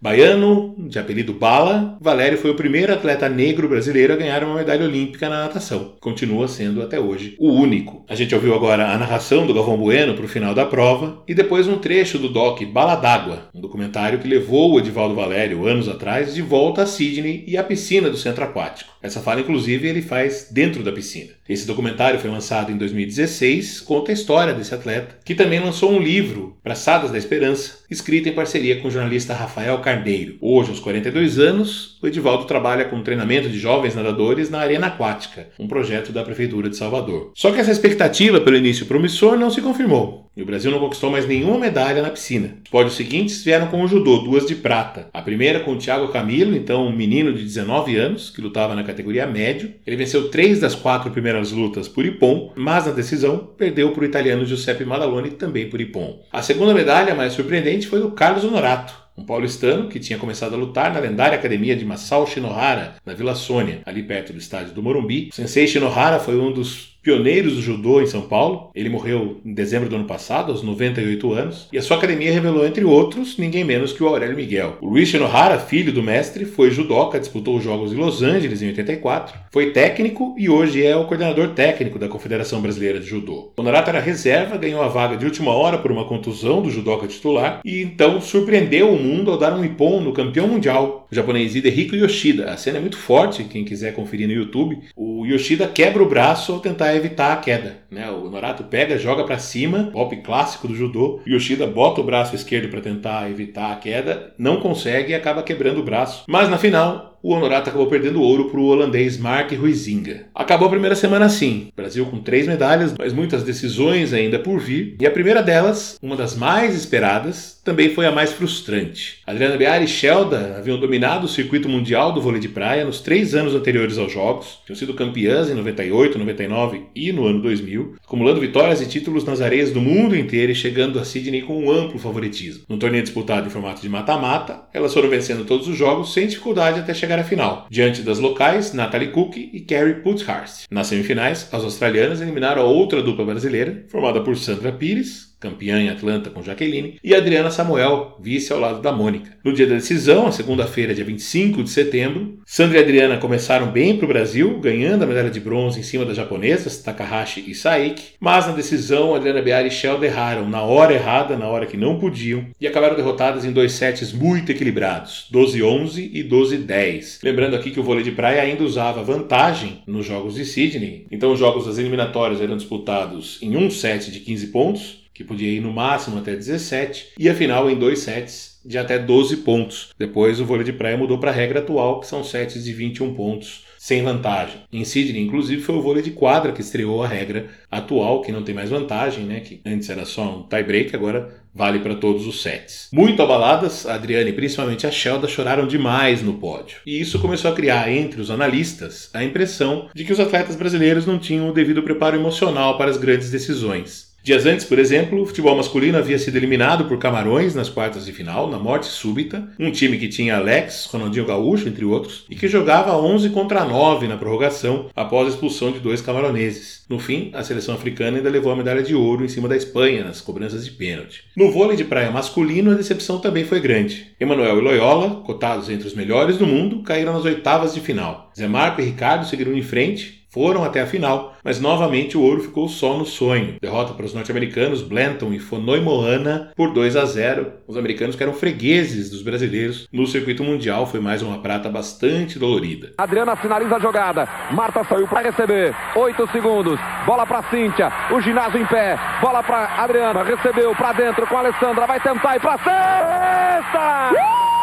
Baiano, de apelido Bala, Valério foi o primeiro atleta negro brasileiro a ganhar uma medalha olímpica na natação. Continua sendo até hoje o único. A gente ouviu agora a narração do Galvão Bueno para o final da prova e depois um trecho do doc Bala d'Água, um documentário que levou o Edivaldo Valério, anos atrás, de volta a Sydney e à piscina do centro aquático. Essa fala, inclusive, ele faz dentro da piscina. Esse documentário foi lançado em 2016, conta a história desse atleta, que também lançou um livro, Braçadas da Esperança, escrito em parceria com o jornalista Rafael Carneiro. Hoje, aos 42 anos, o Edivaldo trabalha com treinamento de jovens nadadores na Arena Aquática, um projeto da Prefeitura de Salvador. Só que essa expectativa pelo início promissor não se confirmou. E o Brasil não conquistou mais nenhuma medalha na piscina. Os pódios seguintes vieram com o judô, duas de prata. A primeira com o Thiago Camilo, então um menino de 19 anos, que lutava na categoria médio. Ele venceu três das quatro primeiras lutas por Ippon, mas na decisão perdeu para o italiano Giuseppe Madaloni, também por Ippon. A segunda medalha mais surpreendente foi do Carlos Honorato, um paulistano que tinha começado a lutar na lendária academia de Masao Shinohara, na Vila Sônia, ali perto do estádio do Morumbi. O sensei Shinohara foi um dos pioneiros do judô em São Paulo. Ele morreu em dezembro do ano passado, aos 98 anos, e a sua academia revelou, entre outros, ninguém menos que o Aurélio Miguel. O Luiz Shinohara, filho do mestre, foi judoca, disputou os Jogos de Los Angeles em 84, foi técnico e hoje é o coordenador técnico da Confederação Brasileira de Judô. Honorato era reserva, ganhou a vaga de última hora por uma contusão do judoca titular e então surpreendeu o mundo ao dar um ippon no campeão mundial, o japonês Hidehiko Yoshida. A cena é muito forte, quem quiser conferir no YouTube. O Yoshida quebra o braço ao tentar evitar a queda. Né? O Norato pega, joga para cima, golpe clássico do judô. Yoshida bota o braço esquerdo para tentar evitar a queda, não consegue e acaba quebrando o braço. Mas na final, o Honorato acabou perdendo ouro para o holandês Mark Huizinga. Acabou a primeira semana assim, Brasil com três medalhas, mas muitas decisões ainda por vir, e a primeira delas, uma das mais esperadas, também foi a mais frustrante. Adriana Beari e Shelda haviam dominado o circuito mundial do vôlei de praia nos três anos anteriores aos Jogos, tinham sido campeãs em 98, 99 e no ano 2000, acumulando vitórias e títulos nas areias do mundo inteiro e chegando a Sydney com um amplo favoritismo. No torneio disputado em formato de mata-mata, elas foram vencendo todos os jogos sem dificuldade até chegar à final, diante das locais Natalie Cook e Carrie Puthurst. Nas semifinais, as australianas eliminaram a outra dupla brasileira, formada por Sandra Pires, campeã em Atlanta com Jaqueline, e Adriana Samuel, vice ao lado da Mônica. No dia da decisão, a segunda-feira, dia 25 de setembro, Sandra e Adriana começaram bem para o Brasil, ganhando a medalha de bronze em cima das japonesas Takahashi e Saiki, mas na decisão, Adriana Beari e Shell erraram na hora errada, na hora que não podiam, e acabaram derrotadas em dois sets muito equilibrados, 12-11 e 12-10. Lembrando aqui que o vôlei de praia ainda usava vantagem nos jogos de Sydney, então os jogos das eliminatórias eram disputados em um set de 15 pontos, que podia ir no máximo até 17, e a final em dois sets de até 12 pontos. Depois o vôlei de praia mudou para a regra atual, que são sets de 21 pontos sem vantagem. Em Sydney, inclusive, foi o vôlei de quadra que estreou a regra atual, que não tem mais vantagem, né? Que antes era só um tie-break, agora vale para todos os sets. Muito abaladas, a Adriane e principalmente a Shelda choraram demais no pódio. E isso começou a criar entre os analistas a impressão de que os atletas brasileiros não tinham o devido preparo emocional para as grandes decisões. Dias antes, por exemplo, o futebol masculino havia sido eliminado por Camarões nas quartas de final, na morte súbita, um time que tinha Alex, Ronaldinho Gaúcho, entre outros, e que jogava 11 contra 9 na prorrogação após a expulsão de dois camaroneses. No fim, a seleção africana ainda levou a medalha de ouro em cima da Espanha nas cobranças de pênalti. No vôlei de praia masculino, a decepção também foi grande. Emanuel e Loyola, cotados entre os melhores do mundo, caíram nas oitavas de final. Zé Marco e Ricardo seguiram em frente, foram até a final, mas novamente o ouro ficou só no sonho. Derrota para os norte-americanos Blanton e Fonoi Moana por 2 a 0. Os americanos que eram fregueses dos brasileiros no circuito mundial foi mais uma prata bastante dolorida. Adriana finaliza a jogada. Marta saiu para receber. 8 segundos. Bola para Cíntia. O ginásio em pé. Bola para Adriana. Recebeu para dentro com a Alessandra. Vai tentar ir para sexta! Uh!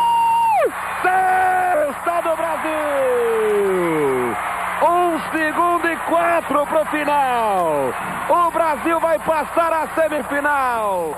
Sexta do Brasil! Segundo e quatro para o final. O Brasil vai passar a semifinal.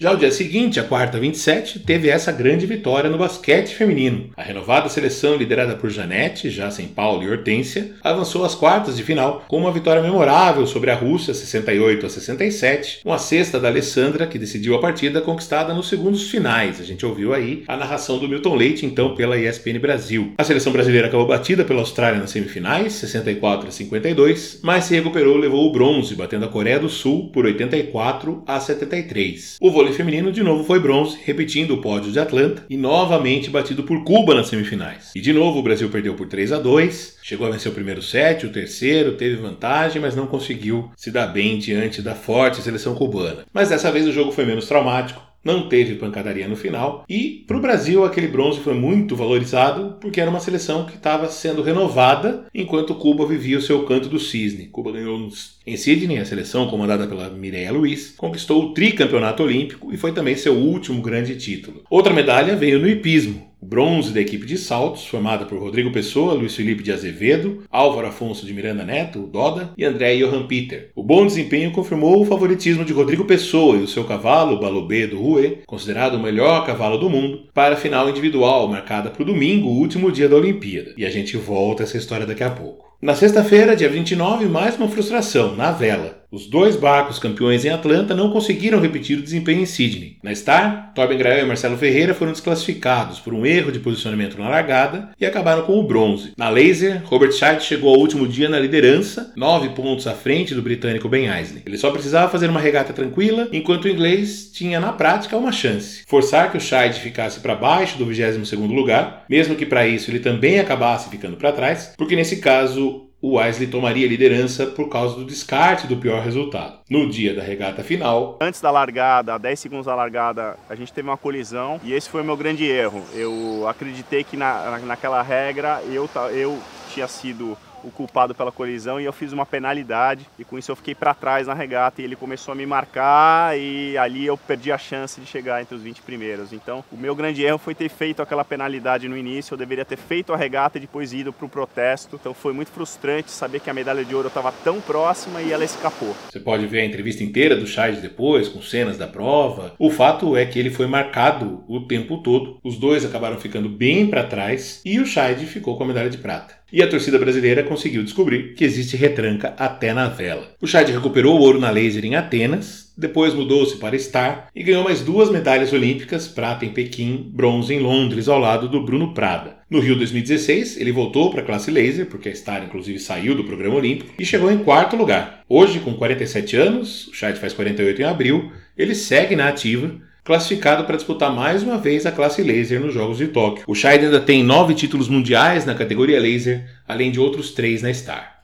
Já o dia seguinte, a quarta 27, teve essa grande vitória no basquete feminino. A renovada seleção, liderada por Janete, já sem Paulo e Hortência, avançou às quartas de final com uma vitória memorável sobre a Rússia, 68 a 67, uma cesta da Alessandra, que decidiu a partida conquistada nos segundos finais. A gente ouviu aí a narração do Milton Leite, então pela ESPN Brasil. A seleção brasileira acabou batida pela Austrália nas semifinais, 64 a 52, mas se recuperou e levou o bronze, batendo a Coreia do Sul por 84 a 73. O vôlei feminino de novo foi bronze, repetindo o pódio de Atlanta e novamente batido por Cuba nas semifinais. E de novo o Brasil perdeu por 3 a 2, chegou a vencer o primeiro set, o terceiro, teve vantagem, mas não conseguiu se dar bem diante da forte seleção cubana. Mas dessa vez o jogo foi menos traumático não teve pancadaria no final. E para o Brasil, aquele bronze foi muito valorizado porque era uma seleção que estava sendo renovada enquanto Cuba vivia o seu canto do cisne. Cuba ganhou em Sydney, a seleção comandada pela Mireia Luiz conquistou o tricampeonato olímpico e foi também seu último grande título. Outra medalha veio no hipismo. O bronze da equipe de saltos, formada por Rodrigo Pessoa, Luiz Felipe de Azevedo, Álvaro Afonso de Miranda Neto, Doda, e André Johan Peter. O bom desempenho confirmou o favoritismo de Rodrigo Pessoa e o seu cavalo, Balobé do Rue, considerado o melhor cavalo do mundo, para a final individual, marcada para o domingo, o último dia da Olimpíada. E a gente volta a essa história daqui a pouco. Na sexta-feira, dia 29, mais uma frustração, na vela. Os dois barcos campeões em Atlanta não conseguiram repetir o desempenho em Sydney. Na Star, Torben Grael e Marcelo Ferreira foram desclassificados por um erro de posicionamento na largada e acabaram com o bronze. Na Laser, Robert Scheidt chegou ao último dia na liderança, nove pontos à frente do britânico Ben Isley. Ele só precisava fazer uma regata tranquila, enquanto o inglês tinha na prática uma chance: forçar que o Scheidt ficasse para baixo do 22º lugar, mesmo que para isso ele também acabasse ficando para trás, porque nesse caso o Wesley tomaria a liderança por causa do descarte do pior resultado. No dia da regata final. Antes da largada, 10 segundos da largada, a gente teve uma colisão e esse foi o meu grande erro. Eu acreditei que na, naquela regra eu, eu tinha sido o culpado pela colisão e eu fiz uma penalidade e com isso eu fiquei para trás na regata e ele começou a me marcar e ali eu perdi a chance de chegar entre os 20 primeiros. Então, o meu grande erro foi ter feito aquela penalidade no início, eu deveria ter feito a regata e depois ido para o protesto. Então, foi muito frustrante saber que a medalha de ouro estava tão próxima e ela escapou. Você pode ver a entrevista inteira do Chad depois, com cenas da prova. O fato é que ele foi marcado o tempo todo. Os dois acabaram ficando bem para trás e o Chad ficou com a medalha de prata. E a torcida brasileira conseguiu descobrir que existe retranca até na vela. O Chad recuperou o ouro na laser em Atenas, depois mudou-se para Star e ganhou mais duas medalhas olímpicas, prata em Pequim, bronze em Londres, ao lado do Bruno Prada. No Rio 2016, ele voltou para a classe laser, porque a Star inclusive saiu do programa olímpico, e chegou em quarto lugar. Hoje, com 47 anos, o Chad faz 48 em abril, ele segue na ativa, classificado para disputar mais uma vez a classe laser nos Jogos de Tóquio. O Scheid ainda tem nove títulos mundiais na categoria laser, além de outros três na Star.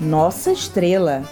Nossa estrela.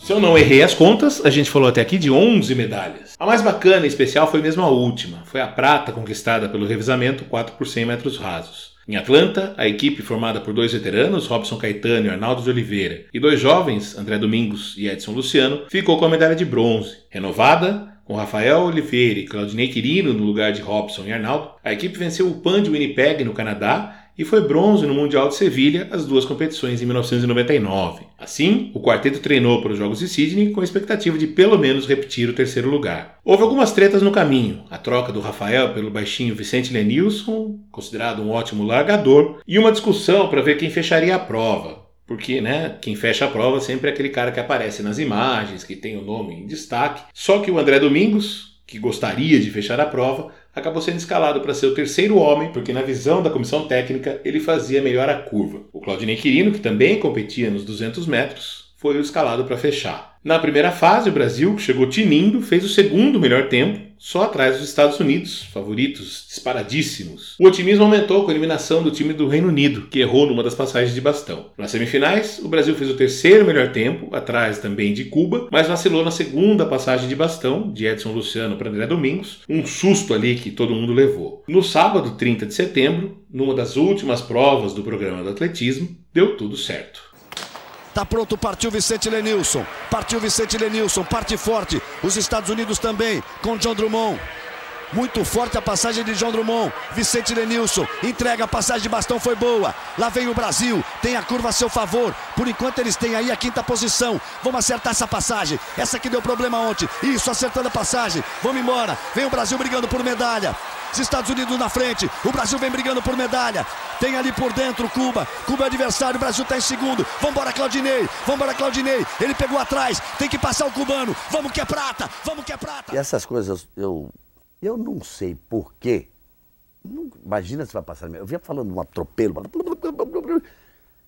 Se eu não errei as contas, a gente falou até aqui de 11 medalhas. A mais bacana e especial foi mesmo a última, foi a prata conquistada pelo revezamento 4 por 100 metros rasos. Em Atlanta, a equipe formada por dois veteranos, Robson Caetano e Arnaldo de Oliveira, e dois jovens, André Domingos e Edson Luciano, ficou com a medalha de bronze. Renovada, com Rafael Oliveira e Claudinei Quirino no lugar de Robson e Arnaldo, a equipe venceu o PAN de Winnipeg no Canadá e foi bronze no Mundial de Sevilha, as duas competições em 1999. Assim, o quarteto treinou para os Jogos de Sydney com a expectativa de pelo menos repetir o terceiro lugar. Houve algumas tretas no caminho, a troca do Rafael pelo baixinho Vicente Lenilson, considerado um ótimo largador, e uma discussão para ver quem fecharia a prova. Porque, né, quem fecha a prova sempre é aquele cara que aparece nas imagens, que tem o nome em destaque. Só que o André Domingos, que gostaria de fechar a prova, acabou sendo escalado para ser o terceiro homem, porque na visão da comissão técnica ele fazia melhor a curva. O Claudinei Quirino, que também competia nos 200 metros, foi o escalado para fechar. Na primeira fase, o Brasil, que chegou tinindo, fez o segundo melhor tempo, só atrás dos Estados Unidos, favoritos disparadíssimos. O otimismo aumentou com a eliminação do time do Reino Unido, que errou numa das passagens de bastão. Nas semifinais, o Brasil fez o terceiro melhor tempo, atrás também de Cuba, mas vacilou na segunda passagem de bastão, de Edson Luciano para André Domingos, um susto ali que todo mundo levou. No sábado, 30 de setembro, numa das últimas provas do programa do atletismo, deu tudo certo. Tá pronto, partiu Vicente Lenilson. Partiu Vicente Lenilson, parte forte. Os Estados Unidos também, com John Drummond. Muito forte a passagem de João Drummond. Vicente Lenilson entrega a passagem de bastão, foi boa. Lá vem o Brasil, tem a curva a seu favor. Por enquanto eles têm aí a quinta posição. Vamos acertar essa passagem. Essa que deu problema ontem. Isso, acertando a passagem. Vamos embora. Vem o Brasil brigando por medalha. Os Estados Unidos na frente. O Brasil vem brigando por medalha. Tem ali por dentro Cuba. Cuba é adversário. O Brasil está em segundo. Vambora, Claudinei. Vambora, Claudinei. Ele pegou atrás. Tem que passar o cubano. Vamos que é prata. Vamos que é prata. E essas coisas eu, eu não sei porquê. Imagina se vai passar. Eu vinha falando um atropelo.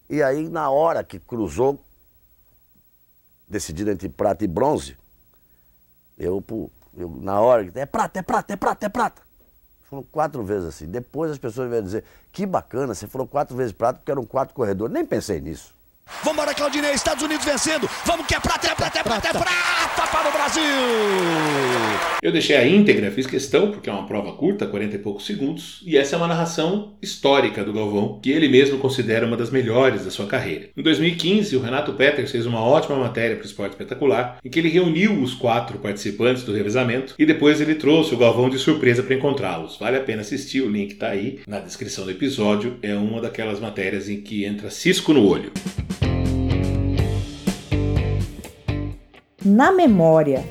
E aí, na hora que cruzou, decidido entre prata e bronze, eu, eu na hora, é prata, é prata, é prata, é prata. Falou quatro vezes assim. Depois as pessoas vão dizer, que bacana, você falou quatro vezes prata porque eram quatro corredores. Nem pensei nisso. Vambora, Claudinei, Estados Unidos vencendo. Vamos que é prata, é prata, é prata, é prata para o Brasil. Eu deixei a íntegra, fiz questão, porque é uma prova curta, 40 e poucos segundos, e essa é uma narração histórica do Galvão, que ele mesmo considera uma das melhores da sua carreira. Em 2015, o Renato Peters fez uma ótima matéria para o Esporte Espetacular, em que ele reuniu os quatro participantes do revezamento e depois ele trouxe o Galvão de surpresa para encontrá-los. Vale a pena assistir, o link está aí na descrição do episódio. É uma daquelas matérias em que entra cisco no olho. Na memória.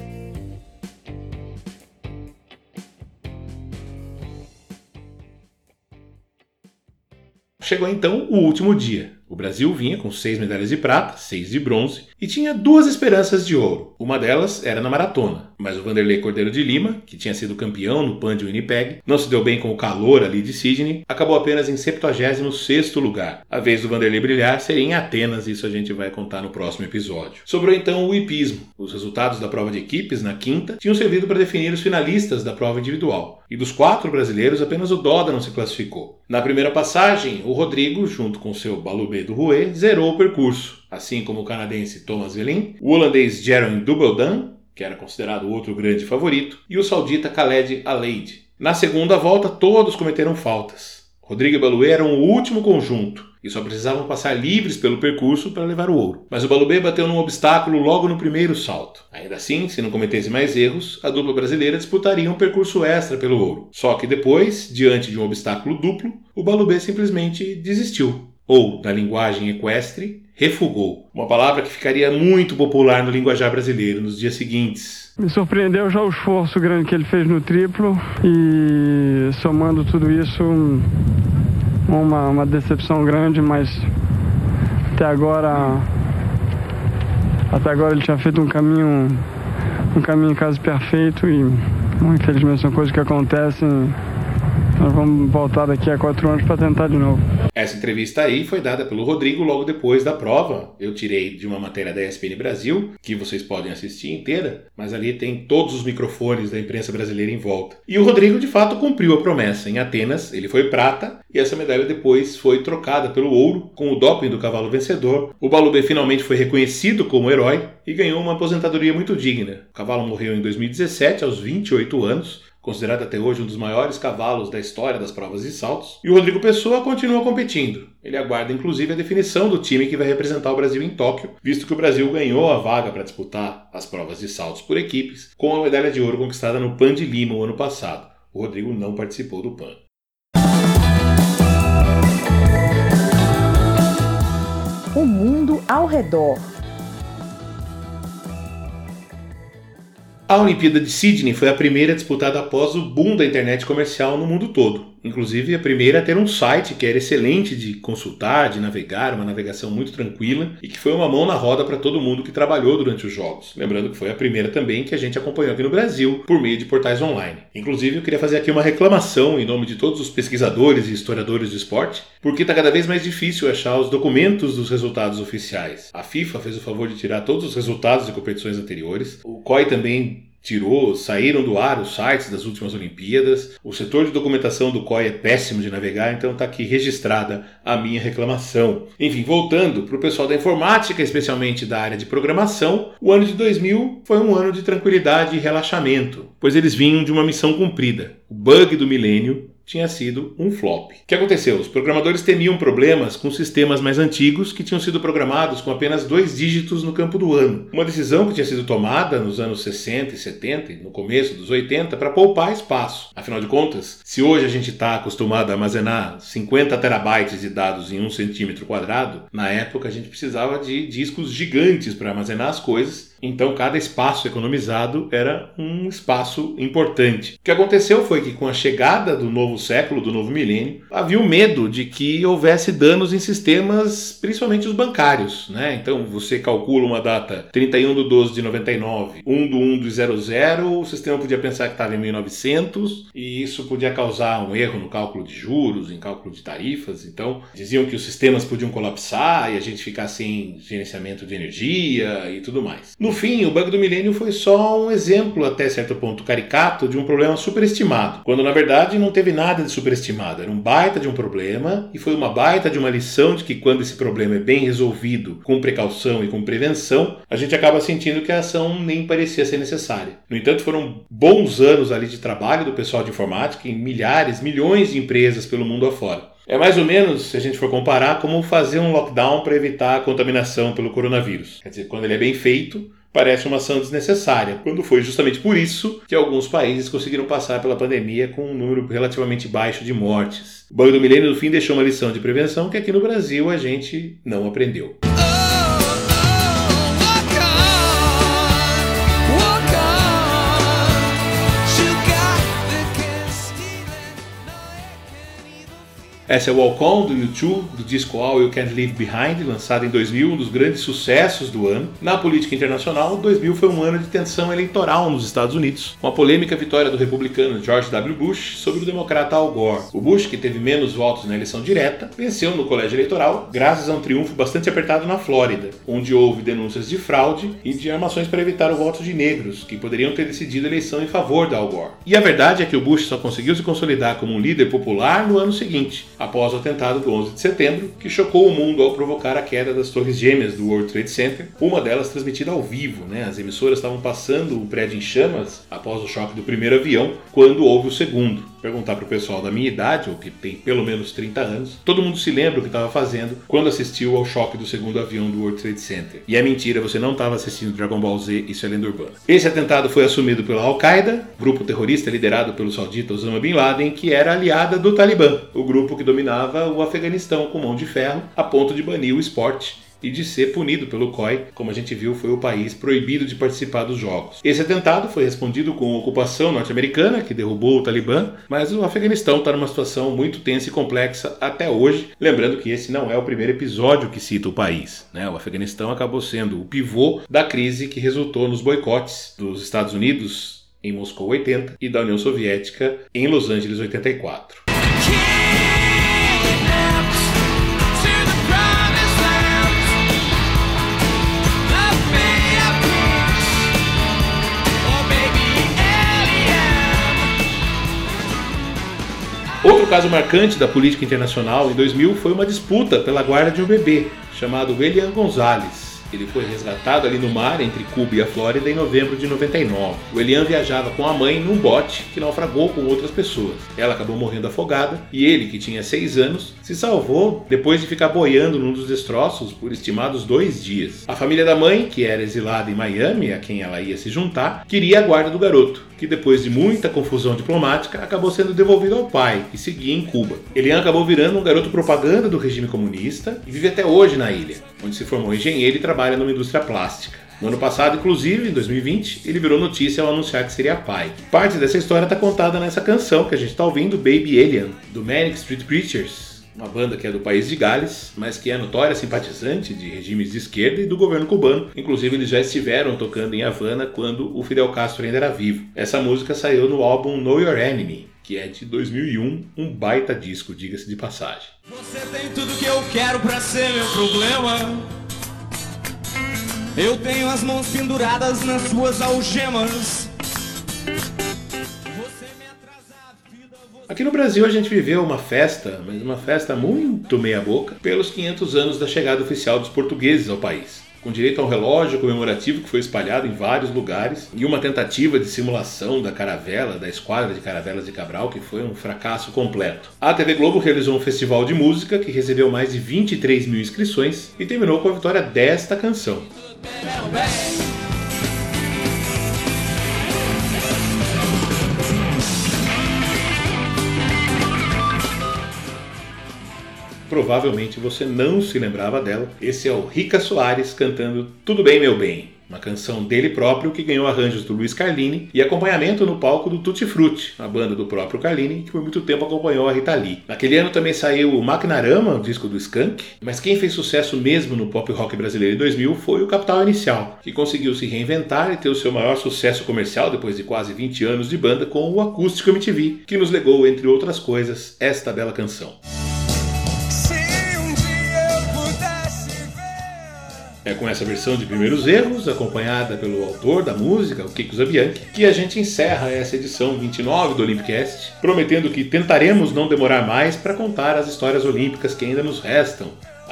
Chegou então o último dia. O Brasil vinha com seis medalhas de prata, seis de bronze e tinha duas esperanças de ouro. Uma delas era na maratona, mas o Vanderlei Cordeiro de Lima, que tinha sido campeão no PAN de Winnipeg, não se deu bem com o calor ali de Sydney, acabou apenas em 76º lugar. A vez do Vanderlei brilhar seria em Atenas, isso a gente vai contar no próximo episódio. Sobrou então o hipismo. Os resultados da prova de equipes na quinta tinham servido para definir os finalistas da prova individual. E dos quatro brasileiros, apenas o Doda não se classificou. Na primeira passagem, o Rodrigo, junto com seu Balubê do Rouet, zerou o percurso, assim como o canadense Thomas Velin, o holandês Jeroen Dubeldan, que era considerado outro grande favorito, e o saudita Khaled Aleid. Na segunda volta, todos cometeram faltas. Rodrigo e Baluê eram o último conjunto e só precisavam passar livres pelo percurso para levar o ouro. Mas o Balubê bateu num obstáculo logo no primeiro salto. Ainda assim, se não cometesse mais erros, a dupla brasileira disputaria um percurso extra pelo ouro. Só que depois, diante de um obstáculo duplo, o Balubê simplesmente desistiu. Ou, na linguagem equestre, refugou. Uma palavra que ficaria muito popular no linguajar brasileiro nos dias seguintes. Me surpreendeu já o esforço grande que ele fez no triplo e somando tudo isso, uma, uma decepção grande, mas até agora até agora ele tinha feito um caminho um caminho quase perfeito e infelizmente são coisas que acontecem nós vamos voltar daqui a quatro anos para tentar de novo. Essa entrevista aí foi dada pelo Rodrigo logo depois da prova. Eu tirei de uma matéria da ESPN Brasil, que vocês podem assistir inteira, mas ali tem todos os microfones da imprensa brasileira em volta. E o Rodrigo de fato cumpriu a promessa. Em Atenas, ele foi prata e essa medalha depois foi trocada pelo ouro com o doping do cavalo vencedor. O Balubê finalmente foi reconhecido como herói e ganhou uma aposentadoria muito digna. O cavalo morreu em 2017, aos 28 anos considerado até hoje um dos maiores cavalos da história das provas de saltos, e o Rodrigo Pessoa continua competindo. Ele aguarda inclusive a definição do time que vai representar o Brasil em Tóquio, visto que o Brasil ganhou a vaga para disputar as provas de saltos por equipes com a medalha de ouro conquistada no Pan de Lima o ano passado. O Rodrigo não participou do Pan. O mundo ao redor. A Olimpíada de Sydney foi a primeira disputada após o boom da internet comercial no mundo todo. Inclusive, a primeira a ter um site que era excelente de consultar, de navegar, uma navegação muito tranquila e que foi uma mão na roda para todo mundo que trabalhou durante os Jogos. Lembrando que foi a primeira também que a gente acompanhou aqui no Brasil por meio de portais online. Inclusive, eu queria fazer aqui uma reclamação em nome de todos os pesquisadores e historiadores do esporte, porque está cada vez mais difícil achar os documentos dos resultados oficiais. A FIFA fez o favor de tirar todos os resultados de competições anteriores. O COI também tirou, saíram do ar os sites das últimas Olimpíadas. O setor de documentação do COI é péssimo de navegar, então está aqui registrada a minha reclamação. Enfim, voltando para o pessoal da informática, especialmente da área de programação, o ano de 2000 foi um ano de tranquilidade e relaxamento, pois eles vinham de uma missão cumprida. O bug do milênio tinha sido um flop. O que aconteceu? Os programadores temiam problemas com sistemas mais antigos que tinham sido programados com apenas dois dígitos no campo do ano. Uma decisão que tinha sido tomada nos anos 60 e 70 no começo dos 80 para poupar espaço. Afinal de contas, se hoje a gente está acostumado a armazenar 50 terabytes de dados em um centímetro quadrado, na época a gente precisava de discos gigantes para armazenar as coisas então, cada espaço economizado era um espaço importante. O que aconteceu foi que, com a chegada do novo século, do novo milênio, havia o medo de que houvesse danos em sistemas, principalmente os bancários. Né? Então, você calcula uma data 31 de 12 de 99, 1 do 1 do 00, o sistema podia pensar que estava em 1900 e isso podia causar um erro no cálculo de juros, em cálculo de tarifas. Então, diziam que os sistemas podiam colapsar e a gente ficar sem gerenciamento de energia e tudo mais. No no fim, o bug do milênio foi só um exemplo, até certo ponto caricato, de um problema superestimado, quando na verdade não teve nada de superestimado. Era um baita de um problema e foi uma baita de uma lição de que quando esse problema é bem resolvido, com precaução e com prevenção, a gente acaba sentindo que a ação nem parecia ser necessária. No entanto, foram bons anos ali de trabalho do pessoal de informática em milhares, milhões de empresas pelo mundo afora. É mais ou menos, se a gente for comparar, como fazer um lockdown para evitar a contaminação pelo coronavírus. Quer dizer, quando ele é bem feito, parece uma ação desnecessária, quando foi justamente por isso que alguns países conseguiram passar pela pandemia com um número relativamente baixo de mortes. O bug do milênio, no fim, deixou uma lição de prevenção que aqui no Brasil a gente não aprendeu. Essa é Walk On do YouTube, do disco All You Can Leave Behind, lançado em 2000, um dos grandes sucessos do ano. Na política internacional, 2000 foi um ano de tensão eleitoral nos Estados Unidos, com a polêmica vitória do republicano George W. Bush sobre o democrata Al Gore. O Bush, que teve menos votos na eleição direta, venceu no colégio eleitoral graças a um triunfo bastante apertado na Flórida, onde houve denúncias de fraude e de armações para evitar o voto de negros, que poderiam ter decidido a eleição em favor de Al Gore. E a verdade é que o Bush só conseguiu se consolidar como um líder popular no ano seguinte após o atentado do 11 de setembro, que chocou o mundo ao provocar a queda das torres gêmeas do World Trade Center, uma delas transmitida ao vivo. Né? As emissoras estavam passando o prédio em chamas após o choque do primeiro avião, quando houve o segundo. Perguntar para o pessoal da minha idade, ou que tem pelo menos 30 anos, todo mundo se lembra o que estava fazendo quando assistiu ao choque do segundo avião do World Trade Center. E é mentira, você não estava assistindo Dragon Ball Z, isso é lenda urbana. Esse atentado foi assumido pela Al-Qaeda, grupo terrorista liderado pelo saudita Osama Bin Laden, que era aliada do Talibã, o grupo que dominava o Afeganistão com mão de ferro, a ponto de banir o esporte e de ser punido pelo COI, como a gente viu, foi o país proibido de participar dos jogos. Esse atentado foi respondido com a ocupação norte-americana, que derrubou o Talibã, mas o Afeganistão está numa situação muito tensa e complexa até hoje, lembrando que esse não é o primeiro episódio que cita o país. Né? O Afeganistão acabou sendo o pivô da crise que resultou nos boicotes dos Estados Unidos em Moscou 80 e da União Soviética em Los Angeles 84. Caso marcante da política internacional em 2000 foi uma disputa pela guarda de um bebê chamado William Gonzalez. Ele foi resgatado ali no mar entre Cuba e a Flórida em novembro de 99. O Elian viajava com a mãe num bote que naufragou com outras pessoas. Ela acabou morrendo afogada e ele, que tinha seis anos, se salvou depois de ficar boiando num dos destroços por estimados dois dias. A família da mãe, que era exilada em Miami, a quem ela ia se juntar, queria a guarda do garoto, que depois de muita confusão diplomática acabou sendo devolvido ao pai, que seguia em Cuba. Elian acabou virando um garoto propaganda do regime comunista e vive até hoje na ilha, onde se formou engenheiro e trabalha trabalha numa indústria plástica. No ano passado, inclusive, em 2020, ele virou notícia ao anunciar que seria pai. Parte dessa história está contada nessa canção que a gente está ouvindo, Baby Alien, do Manic Street Preachers, uma banda que é do país de Gales, mas que é notória simpatizante de regimes de esquerda e do governo cubano. Inclusive, eles já estiveram tocando em Havana quando o Fidel Castro ainda era vivo. Essa música saiu no álbum Know Your Enemy, que é de 2001, um baita disco, diga-se de passagem. Você tem tudo que eu quero para ser meu problema. Eu tenho as mãos penduradas nas suas algemas. Aqui no Brasil a gente viveu uma festa, mas uma festa muito meia-boca, pelos 500 anos da chegada oficial dos portugueses ao país com direito a um relógio comemorativo que foi espalhado em vários lugares, e uma tentativa de simulação da caravela, da esquadra de caravelas de Cabral, que foi um fracasso completo. A TV Globo realizou um festival de música que recebeu mais de 23 mil inscrições e terminou com a vitória desta canção. Provavelmente você não se lembrava dela. Esse é o Rica Soares cantando Tudo Bem Meu Bem, uma canção dele próprio que ganhou arranjos do Luiz Carlini e acompanhamento no palco do Tutti Frutti, a banda do próprio Carlini, que por muito tempo acompanhou a Rita Lee. Naquele ano também saiu o Maquinarama, o disco do Skank, mas quem fez sucesso mesmo no pop rock brasileiro em 2000 foi o Capital Inicial, que conseguiu se reinventar e ter o seu maior sucesso comercial depois de quase 20 anos de banda com o Acústico MTV, que nos legou, entre outras coisas, esta bela canção. É com essa versão de Primeiros Erros, acompanhada pelo autor da música, o Kiko Zabianchi, que a gente encerra essa edição 29 do Olympicast, prometendo que tentaremos não demorar mais para contar as histórias olímpicas que ainda nos restam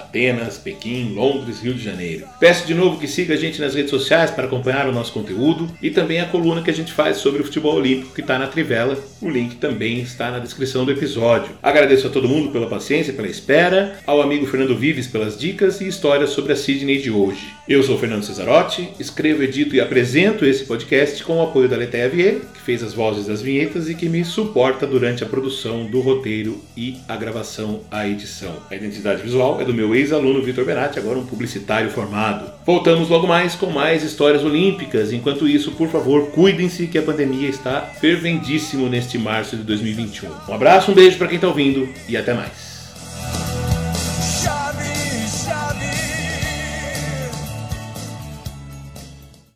Atenas, Pequim, Londres, Rio de Janeiro. Peço de novo que siga a gente nas redes sociais para acompanhar o nosso conteúdo e também a coluna que a gente faz sobre o futebol olímpico que está na Trivela. O link também está na descrição do episódio. Agradeço a todo mundo pela paciência, pela espera, ao amigo Fernando Vives pelas dicas e histórias sobre a Sydney de hoje. Eu sou Fernando Cesarotti, escrevo, edito e apresento esse podcast com o apoio da Letéia Vieira, que fez as vozes das vinhetas e que me suporta durante a produção do roteiro e a gravação, a edição. A identidade visual é do meu ex-aluno Vitor Benatti, agora um publicitário formado. Voltamos logo mais com mais histórias olímpicas. Enquanto isso, por favor, cuidem-se que a pandemia está fervendíssimo neste março de 2021. Um abraço, um beijo para quem está ouvindo e até mais.